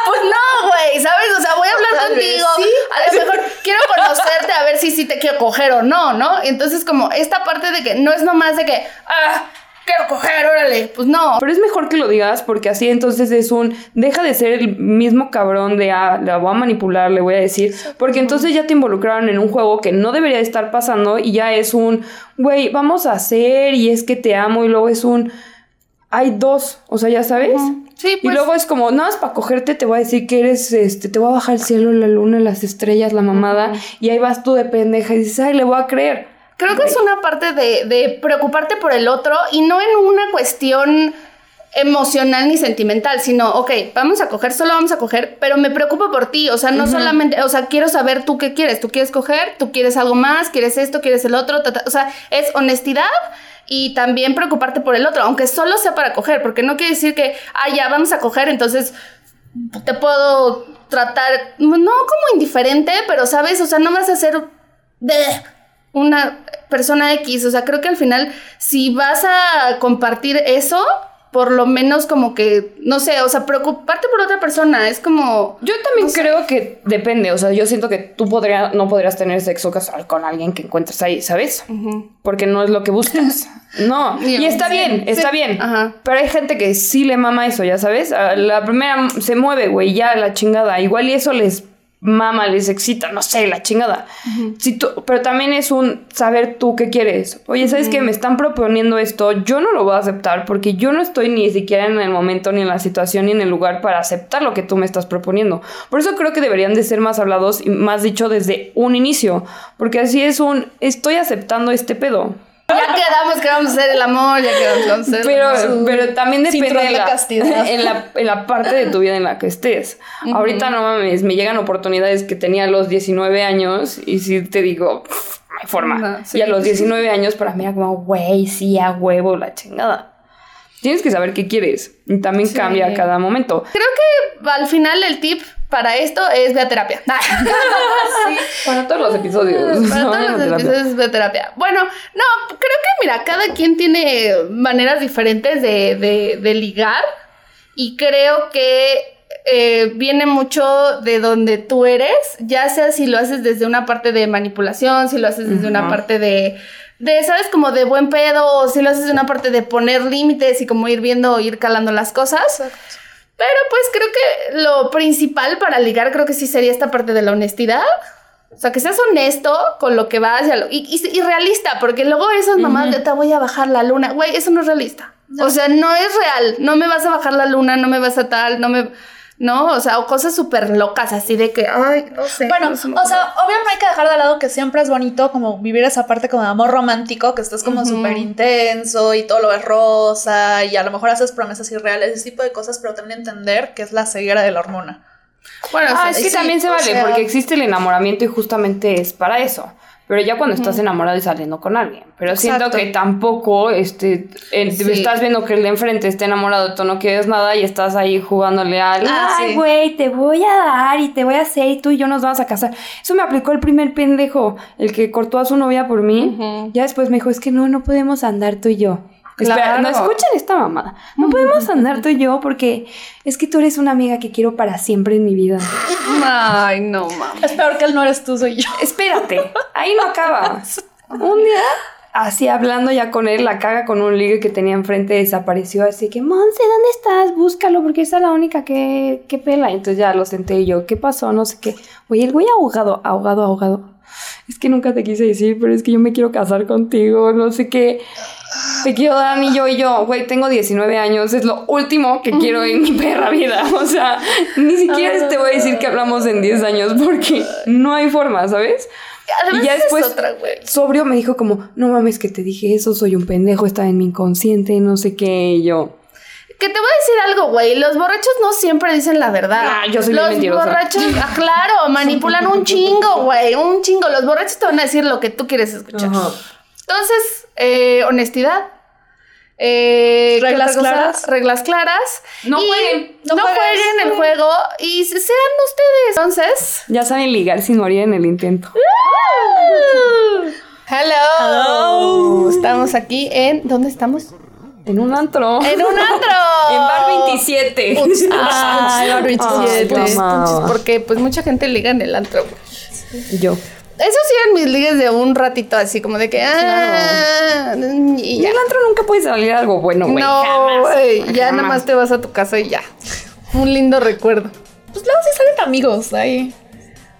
pues no, güey, ¿sabes? O sea, voy a hablar Tal contigo. sí. A lo mejor quiero conocerte a ver si sí te quiero coger o no, ¿no? Entonces, como esta parte de que no es nomás de que, ah, quiero coger, órale. Pues no. Pero es mejor que lo digas porque así entonces es un deja de ser el mismo cabrón de ah, la voy a manipular, le voy a decir, porque entonces ya te involucraron en un juego que no debería de estar pasando y ya es un güey, vamos a hacer y es que te amo y luego es un hay dos, o sea, ya sabes. Sí, Y pues. luego es como, nada más para cogerte, te voy a decir que eres, este, te voy a bajar el cielo, la luna, las estrellas, la mamada, y ahí vas tú de pendeja y dices, ay, le voy a creer. Creo que es una parte de, de preocuparte por el otro y no en una cuestión emocional ni sentimental, sino, ok, vamos a coger, solo vamos a coger, pero me preocupo por ti, o sea, no solamente, o sea, quiero saber tú qué quieres, tú quieres coger, tú quieres algo más, quieres esto, quieres el otro, ta, ta, o sea, es honestidad y también preocuparte por el otro, aunque solo sea para coger, porque no quiere decir que, ah, ya vamos a coger, entonces te puedo tratar, no como indiferente, pero sabes, o sea, no vas a ser de una persona X, o sea, creo que al final si vas a compartir eso, por lo menos como que, no sé, o sea, preocuparte por otra persona, es como... Yo también creo que depende, o sea, yo siento que tú podría, no podrías tener sexo casual con alguien que encuentres ahí, ¿sabes? Porque no es lo que buscas. [LAUGHS] No, y está Sí, bien, está sí. bien. Ajá. Pero hay gente que sí le mama eso, ya sabes. A La primera se mueve, güey, ya la chingada. Igual y eso les mama, les excita, no sé, la chingada. Si tú, pero también es un saber tú qué quieres. Oye, ¿sabes qué? Me están proponiendo esto, yo no lo voy a aceptar porque yo no estoy ni siquiera en el momento, ni en la situación, ni en el lugar para aceptar lo que tú me estás proponiendo. Por eso creo que deberían de ser más hablados y más dicho desde un inicio. Porque así es un, estoy aceptando este pedo. Ya quedamos que vamos a hacer el amor, ya quedamos que vamos a hacer el amor. Pero, pero también depende de la, castidad. en, la, en la parte de tu vida en la que estés. Ahorita no mames, me llegan oportunidades que tenía a los 19 años y si te digo, pff, no hay forma. No, sí. Y a los 19 años para mí era como, güey, sí, a huevo, la chingada. Tienes que saber qué quieres y también Sí. cambia a cada momento. Creo que al final el tip para esto es ve a terapia. [LAUGHS] Para todos los episodios. Para todos [LAUGHS] los terapia. episodios de terapia. Bueno, no, creo que mira, cada quien tiene maneras diferentes de, de- de ligar y creo que eh, viene mucho de donde tú eres, ya sea si lo haces desde una parte de manipulación, si lo haces desde una parte de, de, ¿sabes? Como de buen pedo, o si lo haces de una parte de poner límites y como ir viendo, ir calando las cosas. Pero pues creo que lo principal para ligar creo que sí sería esta parte de la honestidad. O sea, que seas honesto con lo que vas lo- y, y- y realista, porque luego esas mamás de te voy a bajar la luna, güey, eso no es realista. O sea, no es real, no me vas a bajar la luna, no me vas a tal, no me... ¿no? O sea, o cosas súper locas, así de que, ay, no sé. Bueno, no o sea, no hay que dejar de lado que siempre es bonito como vivir esa parte como de amor romántico, que estás como Ujú. súper intenso y todo lo ves rosa y a lo mejor haces promesas irreales, ese tipo de cosas, pero también entender que es la ceguera de la hormona. Bueno, Ah, o es que sí, también se vale, sea, porque existe el enamoramiento y justamente es para eso. Pero ya cuando estás enamorado y saliendo con alguien. Pero siento Exacto. que tampoco este, eh, Sí. estás viendo que el de enfrente está enamorado, tú no quieres nada y estás ahí jugándole al. Ah, Ay, sí. güey, te voy a dar y te voy a hacer y tú y yo nos vamos a casar. Eso me aplicó el primer pendejo, el que cortó a su novia por mí. Ya después me dijo, es que no, no podemos andar tú y yo. Espera, no escuchen esta mamada. No podemos andar tú y yo porque es que tú eres una amiga que quiero para siempre en mi vida. Ay, no mames. Es peor que él no eres tú, soy yo. Espérate, ahí no acaba. Un día, así hablando ya con él, la caga con un ligue que tenía enfrente, desapareció. Así que, Monse, ¿dónde estás? Búscalo, porque esa es la única que, que pela. Entonces ya lo senté y yo, ¿qué pasó? No sé qué. Oye, el güey ahogado, ahogado, ahogado. Es que nunca te quise decir, pero es que yo me quiero casar contigo, no sé qué. Te quiero dar anillo y yo, güey, tengo 19 años, es lo último que quiero en mi perra vida. O sea, ni siquiera te voy a decir que hablamos en 10 años porque no hay forma, ¿sabes? Además, y ya después, es otra, güey. sobrio me dijo como, no mames que te dije eso, soy un pendejo, estaba en mi inconsciente, no sé qué, y yo. Que te voy a decir algo, güey. Los borrachos no siempre dicen la verdad. Ah, yo soy Los mentirosa. borrachos, ah, claro, [LAUGHS] manipulan un chingo, güey. Un chingo. Los borrachos te van a decir lo que tú quieres escuchar. Entonces, eh, honestidad. Eh, ¿qué Reglas claras. Reglas claras. No jueguen, No, jueguen el juego y se- sean ustedes. Entonces. Ya saben ligar sin morir en el intento. Hello. Estamos aquí en. ¿Dónde estamos? En un antro. En un antro. [LAUGHS] En bar 27. Ay, bar 27. Ay, mamá. Entonces, porque pues mucha gente liga en el antro. Yo. Esos sí eran mis ligues de un ratito así, como de que. Ah, y Y ya. el antro nunca puede salir algo bueno, güey. no, güey. Ya Jamás. nada más te vas a tu casa y ya. Un lindo recuerdo. Pues luego sí salen amigos ahí.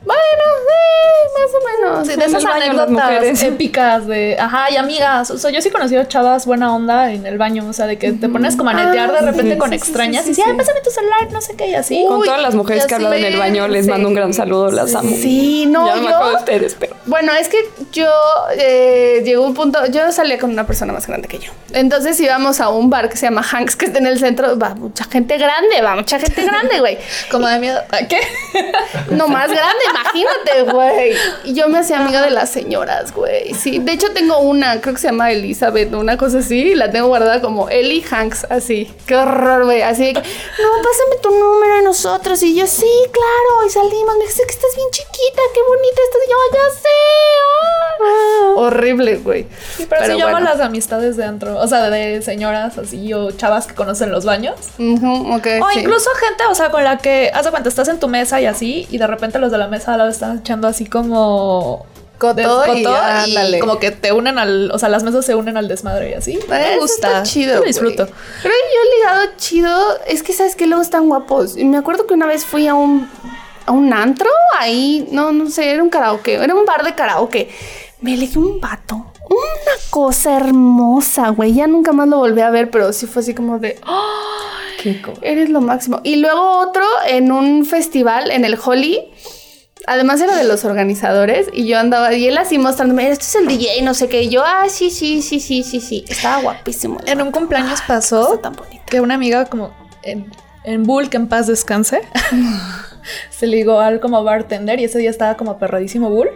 Bueno, sí, más o menos. De esas anécdotas épicas de, ajá, y amigas. O sea, yo sí he conocido chavas buena onda en el baño. O sea, de que te pones como a netear de Ah, repente sí, con sí, extrañas sí, y sí, ay, sí. pásame tu celular, no sé qué, y así. Con Uy, todas las mujeres que he hablado en el baño, les sí. mando un gran saludo, las amo. Sí, no, ya no me yo- acuerdo de ustedes, pero. Bueno, es que yo eh, llegó un punto, yo salía con una persona más grande que yo. Entonces íbamos a un bar que se llama Hanks, que está en el centro. Va mucha gente grande, va mucha gente grande, güey. Como de miedo. ¿A ¿Qué? No más grande, imagínate, güey. Y yo me hacía amiga de las señoras, güey. Sí, de hecho tengo una, creo que se llama Elizabeth, una cosa así, la tengo guardada como Ellie Hanks, así. Qué horror, güey. Así de que, no, pásame tu número a nosotros. Y yo, sí, claro. Y salimos. Me dice que estás bien chiquita, qué bonita estás. Y yo, ya sé. ah". Horrible, güey. Sí, pero, sí llamo bueno. las amistades de antro. O sea, de señoras así o chavas que conocen los baños. O sí. incluso gente, o sea, con la que, haz de cuenta, estás en tu mesa y así, y de repente los de la mesa lo están echando así como. Coto de- y como que te unen al. O sea, las mesas se unen al desmadre y así. Eso Me gusta. está chido. Yo lo disfruto. Pero yo he ligado chido. Es que sabes que luego están guapos. Y me acuerdo que una vez fui a un, a un antro ahí. No, no sé, era un karaoke. Era un bar de karaoke. Me ligué un vato. Una cosa hermosa, güey. Ya nunca más lo volví a ver, pero sí fue así como de. "Ay, Qué Eres lo máximo. Y luego otro en un festival, en el Holly. Además era de los organizadores y yo andaba, y él así mostrándome, esto es el DJ, no sé qué. Y yo, ah, sí, sí, sí, sí, sí, sí. Estaba guapísimo. En un cumpleaños Está pasó tan que una amiga como en, en Bull, que en paz descanse, [LAUGHS] se ligó al como bartender y ese día estaba como perradísimo Bull.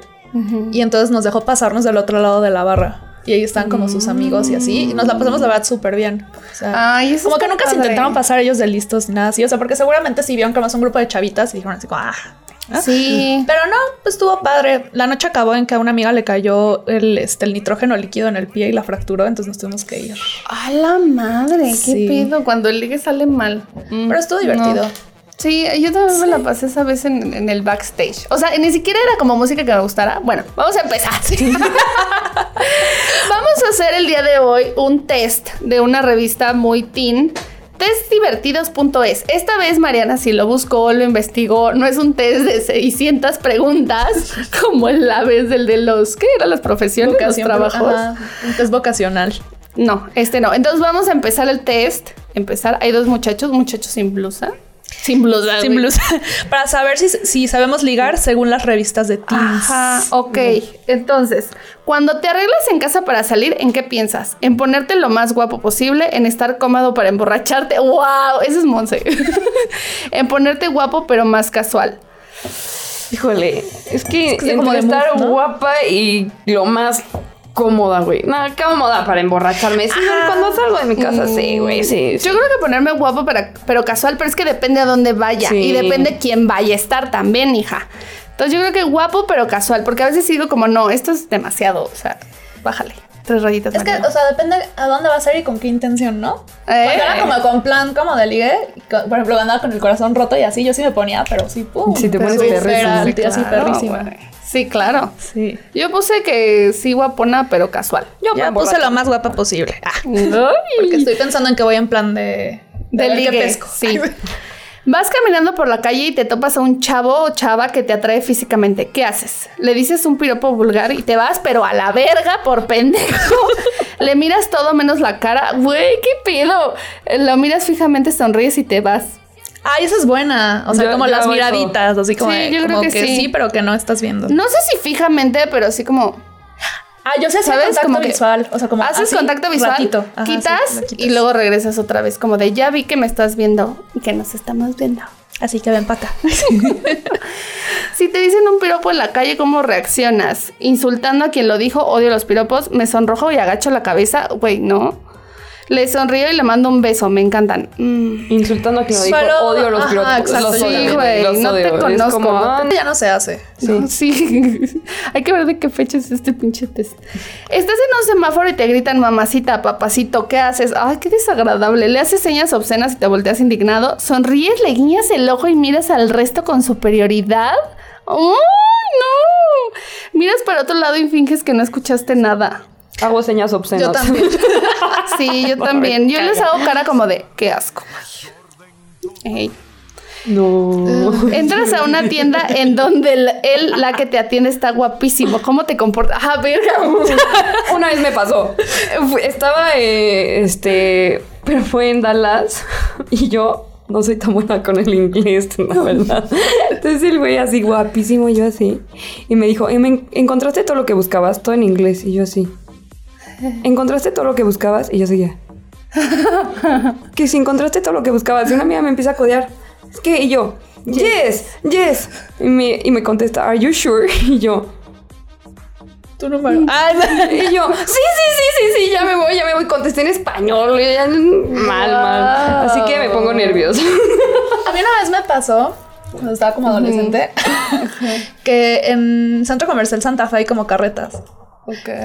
Y entonces nos dejó pasarnos del otro lado de la barra. Y ahí están como sus amigos y así. Y nos la pasamos la verdad súper bien. O sea, Ay, eso como que nunca se padre. intentaron pasar ellos de listos ni nada así. O sea, porque seguramente si vieron que más un grupo de chavitas y dijeron así como, ah. ¿Ah? Sí. Pero no, pues estuvo padre. La noche acabó en que a una amiga le cayó el, este, el nitrógeno líquido en el pie y la fracturó, entonces nos tuvimos que ir. A la madre, Sí. qué pedo cuando el ligue sale mal. Mm, Pero estuvo divertido. no. Sí, yo también me la pasé esa vez en, en el backstage. O sea, ni siquiera era como música que me gustara. Bueno, vamos a empezar. [LAUGHS] vamos a hacer el día de hoy un test de una revista muy teen. Testdivertidos.es. Esta vez Mariana sí lo buscó, lo investigó. No es un test de 600 preguntas [LAUGHS] como la vez del de los, ¿qué eran las profesiones? Los trabajos. ajá, un test vocacional. No, este no. Entonces vamos a empezar el test. Empezar. Hay dos muchachos, un muchacho sin blusa. Sin blusa. Sin blusa. [LAUGHS] Para saber si, si sabemos ligar según las revistas de teens. Ajá, ok. Entonces, cuando te arreglas en casa para salir, ¿en qué piensas? ¿En ponerte lo más guapo posible? ¿En estar cómodo para emborracharte? ¡Wow! Ese es Monse. [LAUGHS] en ponerte guapo pero más casual. Híjole, es que, que es entre como de estar guapa y lo más cómoda, güey. Nada, cómoda para emborracharme. Sí, cuando salgo de mi casa, sí, güey, sí. sí. Yo creo que ponerme guapo para, pero casual, pero es que depende a dónde vaya. Sí. Y depende quién vaya a estar también, hija. Entonces yo creo que guapo pero casual, porque a veces digo como, no, esto es demasiado, o sea, bájale. Tres rayitas. Es que, o sea, depende a dónde vas a ir y con qué intención, ¿no? Eh. Cuando era como con plan como de ligue, por ejemplo, cuando andaba con el corazón roto y así, yo sí me ponía, pero sí, pum. Sí, te pones perrísima. así. Sí, claro. Sí. Yo puse que sí guapona, pero casual. Yo Ya puse lo más guapa posible. Ah, porque estoy pensando en que voy en plan de... De qué ligue, pesco. sí. [LAUGHS] Vas caminando por la calle y te topas a un chavo o chava que te atrae físicamente. ¿Qué haces? Le dices un piropo vulgar y te vas, pero a la verga por pendejo. [LAUGHS] Le miras todo menos la cara. Güey, ¿qué pedo? Lo miras fijamente, sonríes y te vas. Ay, esa es buena. O sea, Yo- como yo las eso. miraditas, así como, Sí, yo creo como que que, sí. sí. pero que no estás viendo. No sé si fijamente, pero así como Ah, yo sé ¿Sabes? contacto Como que visual. O sea, como haces así, contacto visual, ratito. Ajá, quitas, y luego regresas otra vez, como de ya vi que me estás viendo y que nos estamos viendo. Así que ven pata. [LAUGHS] Si te dicen un piropo en la calle, ¿cómo reaccionas? Insultando a quien lo dijo, odio los piropos, me sonrojo y agacho la cabeza, güey, no. Le sonrío y le mando un beso, me encantan. Mm. Insultando a quien lo dijo, Solo- odio los. Los Sí, odio, güey, los no te odio. Conozco, como, no ah, ya no se hace. Sí. Sí. [LAUGHS] Hay que ver de qué fecha es este pinche test. Estás en un semáforo y te gritan mamacita, papacito, ¿qué haces? Ay, qué desagradable. Le haces señas obscenas y te volteas indignado. Sonríes, le guiñas el ojo y miras al resto con superioridad. ¡Ay, no! Miras para otro lado y finges que no escuchaste nada. Hago señas obscenas. Yo también. [LAUGHS] Sí, yo también. Yo les hago cara como de, qué asco. Ey. No. Entras a una tienda en donde el- él, la que te atiende, está guapísimo. ¿Cómo te comportas? Ah, verga. [LAUGHS] Una vez me pasó. Estaba, eh, este, pero fue en Dallas [LAUGHS] y yo no soy tan buena con el inglés, la verdad. Entonces el güey así guapísimo, yo así. Y me dijo, "Eh, ¿encontraste todo lo que buscabas? Todo en inglés. Y yo así. ¿Encontraste todo lo que buscabas? Y yo seguía. [LAUGHS] que si encontraste todo lo que buscabas. Y una amiga me empieza a codear. Es que, y yo, yes, yes. Y me, y me contesta, ¿Are you sure? [LAUGHS] Y yo, Tu número. Ah, [LAUGHS] y yo, sí, sí, sí, sí, sí, ya me voy, ya me voy. Contesté en español. y ya- mal, mal. Así que me pongo nerviosa. A mí una vez me pasó, cuando estaba como adolescente, que en Centro Comercial Santa Fe hay como carretas.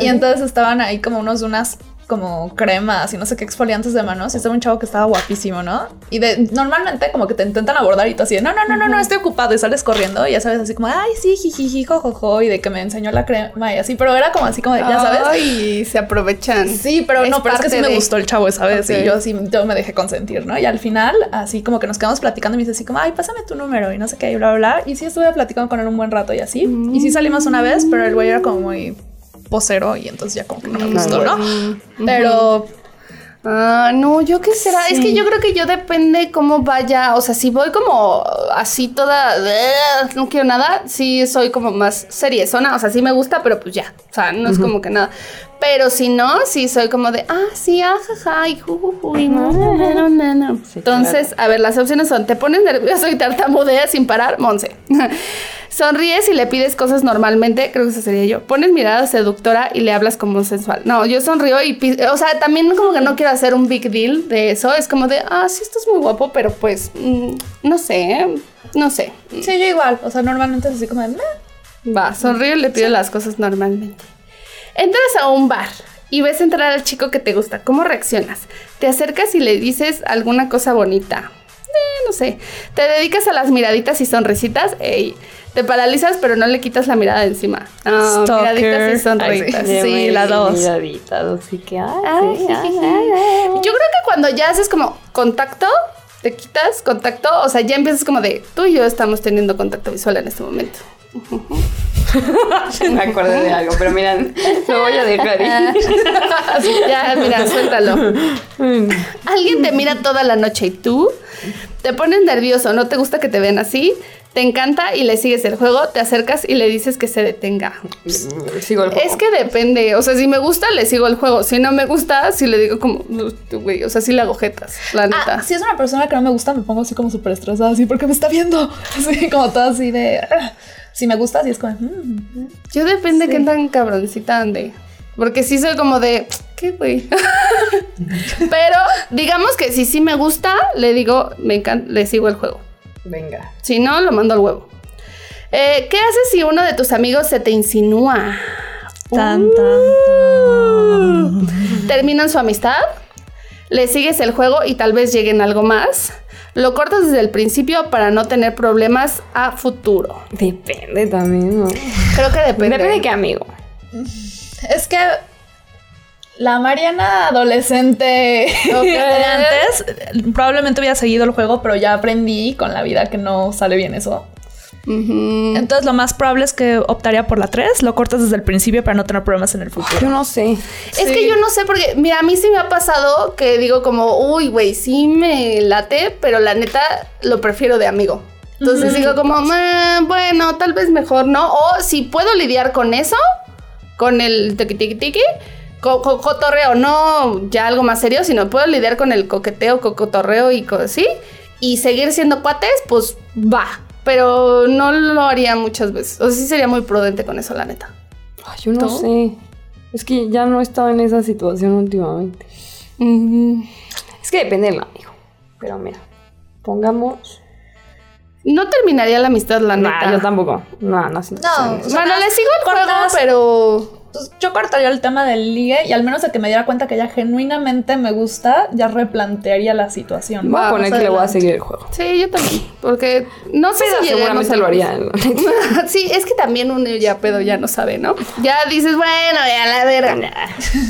Y entonces estaban ahí como unos, unas como cremas y no sé qué exfoliantes de manos. Y estaba un chavo que estaba guapísimo, ¿no? Y de, normalmente como que te intentan abordar y tú así de, no, no, no, no, no, estoy ocupado. Y sales corriendo y ya sabes, así como, ay, sí, jijiji, jojojo. Y de que me enseñó la crema y así. Pero era como así como, de, ya sabes. Ay, se aprovechan. Sí, pero Es no, pero es que sí me gustó el chavo esa vez y yo sí, yo me dejé consentir, ¿no? Y al final, así como que nos quedamos platicando y me dice así como, ay, pásame tu número y no sé qué, y bla, bla, bla. Y sí estuve platicando con él un buen rato y así. Y sí salimos una vez, pero el güey era como muy posero y entonces ya como que no me gustó, ¿no? Pero Ah, no, yo qué será. Es que yo creo que yo depende cómo vaya. O sea, si voy como así toda. No quiero nada. Sí, soy como más seriezona. O sea, sí me gusta, pero pues ya. O sea, no es como que nada. Pero si no, sí soy como de. Ah, sí, ajaja. Y jujuju, y no, no, no, no, no". Entonces, a ver, las opciones son: te pones nervioso y tartamudeas sin parar, Monse. [LAUGHS] Sonríes y le pides cosas normalmente, creo que eso sería yo. Pones mirada seductora y le hablas como sensual. No, yo sonrío y, o sea, también como que no quiero hacer un big deal de eso. Es como de, ah, sí, estás muy guapo, pero pues, mm, no sé, no sé. sí, yo igual, o sea, normalmente es así como de, "Meh". Va, sonrío y le pido las cosas normalmente. Entras a un bar y ves entrar al chico que te gusta. ¿Cómo reaccionas? Te acercas y le dices alguna cosa bonita. Eh, no sé. Te dedicas a las miraditas y sonrisitas. Ey. Te paralizas, pero no le quitas la mirada de encima. Stalker. miraditas y sonrisas. Ay, sí, la dos. Miraditas, así que, ay, Ay, sí, ay, ay, ay. Yo creo que cuando ya haces como contacto, te quitas contacto, o sea, ya empiezas como de tú y yo estamos teniendo contacto visual en este momento. [LAUGHS] Me acordé de algo, pero miran, lo voy a dejar ir. [LAUGHS] ya, mira, suéltalo. [LAUGHS] Alguien te mira toda la noche y tú te pones nervioso, no te gusta que te vean así, te encanta y le sigues el juego, te acercas y le dices que se detenga. Sigo el juego. Es que depende, o sea, si me gusta, le sigo el juego. Si no me gusta, si le digo como, "No, tú, güey, o sea, sí le hago jetas, la neta. Ah, si es una persona que no me gusta, me pongo así como súper estresada, así porque me está viendo. Así como todo así de. Si me gusta, así es como. "Mm". Yo depende qué tan cabroncita ande. Porque sí soy como de, ¿qué güey? [LAUGHS] Pero digamos que si sí me gusta, le digo, me encanta, le sigo el juego. Venga. Si no, lo mando al huevo. Eh, ¿Qué haces si uno de tus amigos se te insinúa? Tan, tan, tan. Terminan su amistad, le sigues el juego y tal vez lleguen a algo más. Lo cortas desde el principio para no tener problemas a futuro. Depende también, ¿no? Creo que depende. Depende de qué amigo. Es que. La Mariana adolescente [LAUGHS] de antes probablemente hubiera seguido el juego, pero ya aprendí con la vida que no sale bien eso. Entonces lo más probable es que optaría por la 3, lo cortas desde el principio para no tener problemas en el futuro. Yo no sé. Es que yo no sé, porque, mira, a mí sí me ha pasado que digo como, uy, güey, sí me late, pero la neta lo prefiero de amigo. Entonces digo como, "Eh, bueno, tal vez mejor no. O si puedo lidiar con eso, con el tiki tiki tiki, co- co- cotorreo, no ya algo más serio, sino puedo lidiar con el coqueteo, co- cotorreo y cosas así, y seguir siendo cuates, pues va. Pero no lo haría muchas veces. O sea, sí sería muy prudente con eso, la neta. Ay, yo no ¿Tú? sé. Es que ya no he estado en esa situación últimamente. Es que depende del amigo. Pero mira, pongamos. No terminaría la amistad, la neta. Nah, yo tampoco. No, no, No, sí. o sea, Bueno, le sigo el juego, pero. Yo cortaría el tema del ligue y al menos de que me diera cuenta que ella genuinamente me gusta, ya replantearía la situación. Voy a Va, poner que le voy a seguir el juego. Sí, yo también. Porque no sé Pero si seguramente a- lo haría. [LAUGHS] sí, es que también uno ya pedo ya no sabe, ¿no? Ya dices, bueno, ya la verga.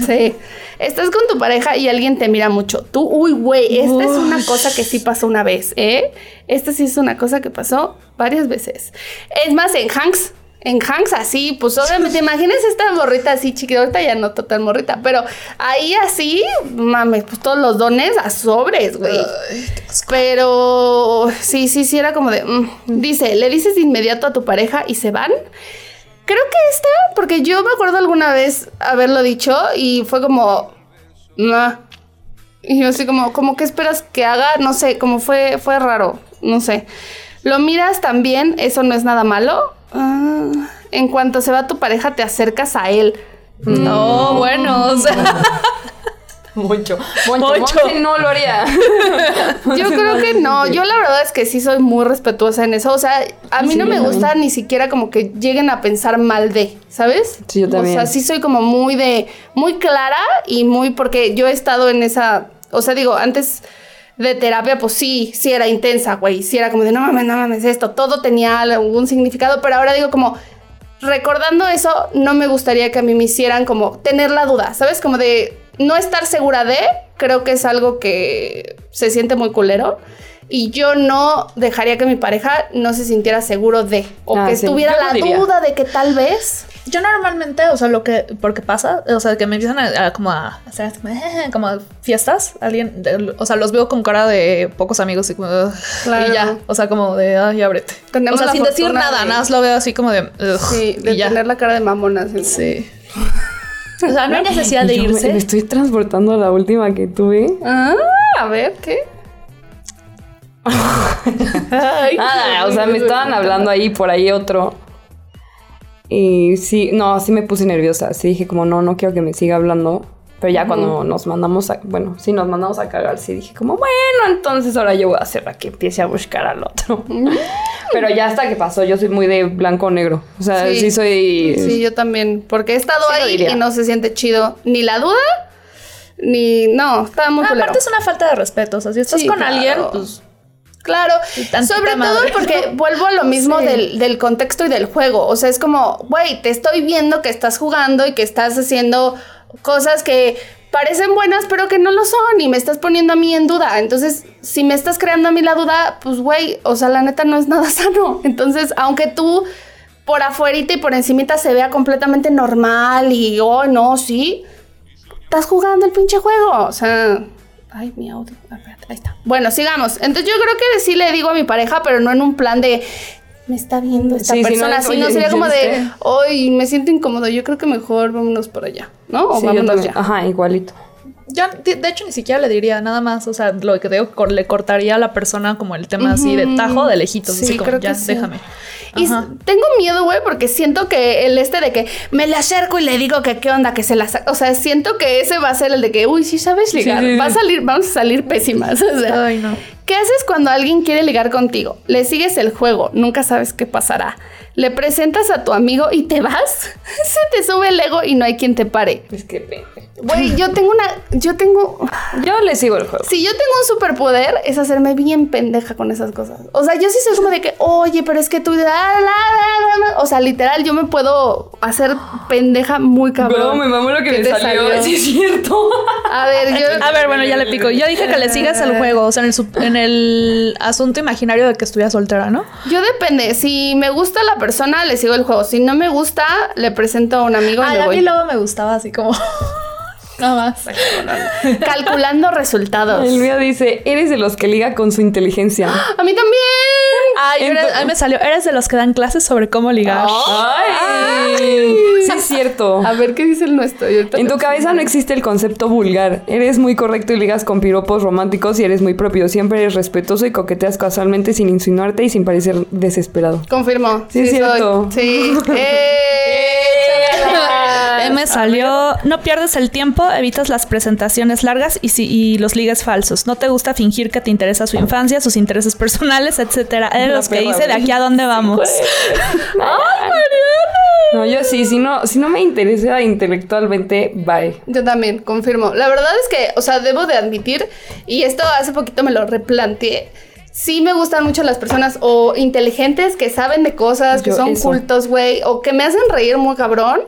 Sí. Estás con tu pareja y alguien te mira mucho. Tú, uy, güey, esta es una cosa que sí pasó una vez, ¿eh? Esta sí es una cosa que pasó varias veces. Es más, en Hanks. En Hanks así, pues obviamente, imagínense esta morrita así chiquita, ahorita ya no total morrita, pero ahí así, mames, pues todos los dones a sobres, güey. Pero sí, sí, sí, era como de. mm. Dice, le dices de inmediato a tu pareja y se van. Creo que esta, porque yo me acuerdo alguna vez haberlo dicho y fue como. "Nah". Y yo así como, como que esperas que haga, no sé, como fue, fue raro, no sé. Lo miras también, eso no es nada malo. Ah, en cuanto se va tu pareja, te acercas a él. No, bueno, o sea. Moncho. Moncho. Moncho. Moncho no lo haría. [LAUGHS] Yo creo que no. Yo la verdad es que sí soy muy respetuosa en eso. O sea, a mí Sí, no me gusta ni siquiera como que lleguen a pensar mal de, ¿sabes? Sí, yo también. O sea, sí soy como muy de, muy clara y muy porque yo he estado en esa, o sea, digo, antes de terapia, pues sí, sí era intensa, güey. Sí era como de, no mames, no mames, esto, todo tenía algún significado, pero ahora digo como, recordando eso, no me gustaría que a mí me hicieran como tener la duda, ¿sabes? Como de no estar segura de, creo que es algo que se siente muy culero. Y yo no dejaría que mi pareja no se sintiera seguro de, o Ah, que sí. lo la diría. duda de que tal vez. Yo normalmente, o sea, lo que, porque pasa, o sea, que me empiezan a, a como a hacer como, "Eh", como fiestas, alguien, de- o sea, los veo con cara de pocos amigos y como, "Ugh", Claro. y ya, o sea, como de, ay, ábrete. Tenemos o sea, sin decir nada, de- nada más lo veo así como de, Sí, de ya. tener la cara de mamona. así. Sí. O sea, no hay [LAUGHS] necesidad de me- irse. Me, estoy transportando a la última que tuve. Ah, a ver, ¿qué? [LAUGHS] Nada, o sea, me estaban hablando ahí por ahí otro. Y sí, no, sí me puse nerviosa. Sí dije como, no, no quiero que me siga hablando. Pero ya cuando nos mandamos a, bueno, sí nos mandamos a cagar, sí dije como, bueno, entonces ahora yo voy a hacer la que empiece a buscar al otro. [LAUGHS] Pero ya hasta que pasó, yo soy muy de blanco o negro. O sea, sí, soy... Sí, yo también. Porque he estado Sí ahí y no se siente chido ni la duda, ni. No, estaba muy Ah, aparte es una falta de respeto, o sea, si estás Sí, con claro. alguien, pues Claro, sobre madre. todo porque [LAUGHS] vuelvo a lo mismo Sí. del, del contexto y del juego. O sea, es como, güey, te estoy viendo que estás jugando y que estás haciendo cosas que parecen buenas, pero que no lo son y me estás poniendo a mí en duda. Entonces, si me estás creando a mí la duda, pues, güey, o sea, la neta no es nada [LAUGHS] sano. Entonces, aunque tú por afuerita y por encimita se vea completamente normal y, oh, no, sí, estás jugando el pinche juego. O sea, Ay, mi audio. Espérate, ahí está. Bueno, sigamos. Entonces yo creo que sí le digo a mi pareja, pero no en un plan de me está viendo esta Sí, no persona, es, sino "Oye, sería como de, ¿viste?". hoy me siento incómodo, yo creo que mejor vámonos por allá, ¿no? O Sí, vámonos ya. Ajá, igualito. Yo, de hecho, ni siquiera le diría nada más. O sea, lo que digo, le cortaría a la persona como el tema así de tajo, de lejitos. Sí, así como, creo que ya, sí. déjame. Y Ajá. tengo miedo, güey, porque siento que el este de que me le acerco y le digo que qué onda, que se la. O sea, siento que ese va a ser el de que, uy, sí sabes ligar. sí. Va a salir, vamos a salir pésimas. O sea, Ay, no. ¿Qué haces cuando alguien quiere ligar contigo? Le sigues el juego, nunca sabes qué pasará. Le presentas a tu amigo y te vas. [LAUGHS] Se te sube el ego y no hay quien te pare. Es que pendejo. Güey, yo tengo una. Yo tengo. Yo le sigo el juego. Si yo tengo un superpoder, es hacerme bien pendeja con esas cosas. O sea, yo sí soy como de que, oye, pero es que tú. la, la, la, la, la". O sea, literal, yo me puedo hacer pendeja muy cabrón. Bro, me mamó lo que ¿Qué me salió. salió? [LAUGHS] Sí, es cierto. A ver, yo. A ver, bueno, ya le pico. Yo dije que le sigas el juego, o sea, en el, sup- el asunto imaginario de que estuviera soltera, ¿no? Yo depende. Si me gusta la persona, le sigo el juego. Si no me gusta, le presento a un amigo y me a mí luego me gustaba así como. [LAUGHS] Nada más. Calculando resultados. El mío dice, eres de los que liga con su inteligencia. [GASPS] A mí también. Ay, Ento- eres- a mí me salió. Eres de los que dan clases sobre cómo ligar. Ay, sí es cierto. A ver qué dice el nuestro. En tu cabeza no existe el concepto vulgar. Eres muy correcto y ligas con piropos románticos y eres muy propio. Siempre eres respetuoso y coqueteas casualmente sin insinuarte y sin parecer desesperado. Confirmo. Sí, es soy. cierto. Sí. ¡Eh! [LAUGHS] Me salió. No pierdes el tiempo, evitas las presentaciones largas y, si- y los ligues falsos. No te gusta fingir que te interesa su infancia, sus intereses personales, etcétera. Eres La los que dice de aquí a dónde vamos. [LAUGHS] No, yo sí, si no, si no me interesa intelectualmente, bye. Yo también, confirmo. La verdad es que, o sea, debo de admitir, y esto hace poquito me lo replanteé. Sí me gustan mucho las personas o inteligentes que saben de cosas, que Yo son eso. cultos, güey, o que me hacen reír muy cabrón.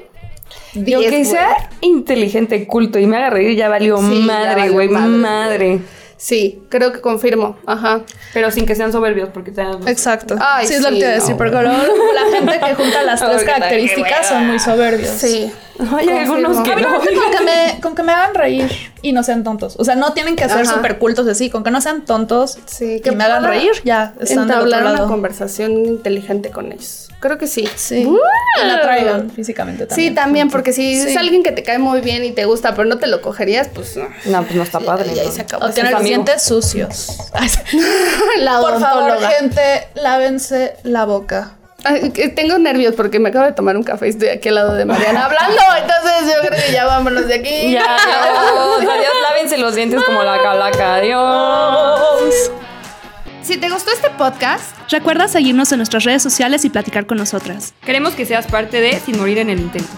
Yo que sea inteligente, culto y me haga reír, ya valió Sí, madre, güey, madre, madre. Sí, creo que confirmo. Ajá. Pero sin que sean soberbios, porque te dan... Exacto. Ay, sí, es lo sí, que te iba a no, decir, porque luego la gente [LAUGHS] que junta las tres características son muy soberbios. Sí. Hay algunos que no. no, con, que me, con que me hagan reír y no sean tontos. O sea, no tienen que ser súper cultos así. Con que no sean tontos Sí, que me hagan reír, ya están Entablar una conversación inteligente con ellos. Creo que sí. Sí. Y me atraigan físicamente también. Sí, también, porque si Sí. es alguien que te cae muy bien y te gusta, pero no te lo cogerías, pues no. No, pues no está padre. Y ahí ¿no? se acabó. O tener. Dientes sucios. [LAUGHS] La Por favor, gente, lávense la boca. Ay, tengo nervios porque me acabo de tomar un café y estoy aquí al lado de Mariana hablando. [LAUGHS] Entonces yo creo que ya vámonos de aquí. Ya, adiós, [LAUGHS] adiós, lávense los dientes como la calaca, adiós. Si te gustó este podcast, Recuerda seguirnos en nuestras redes sociales y platicar con nosotras. Queremos que seas parte de Sin Morir en el Intento.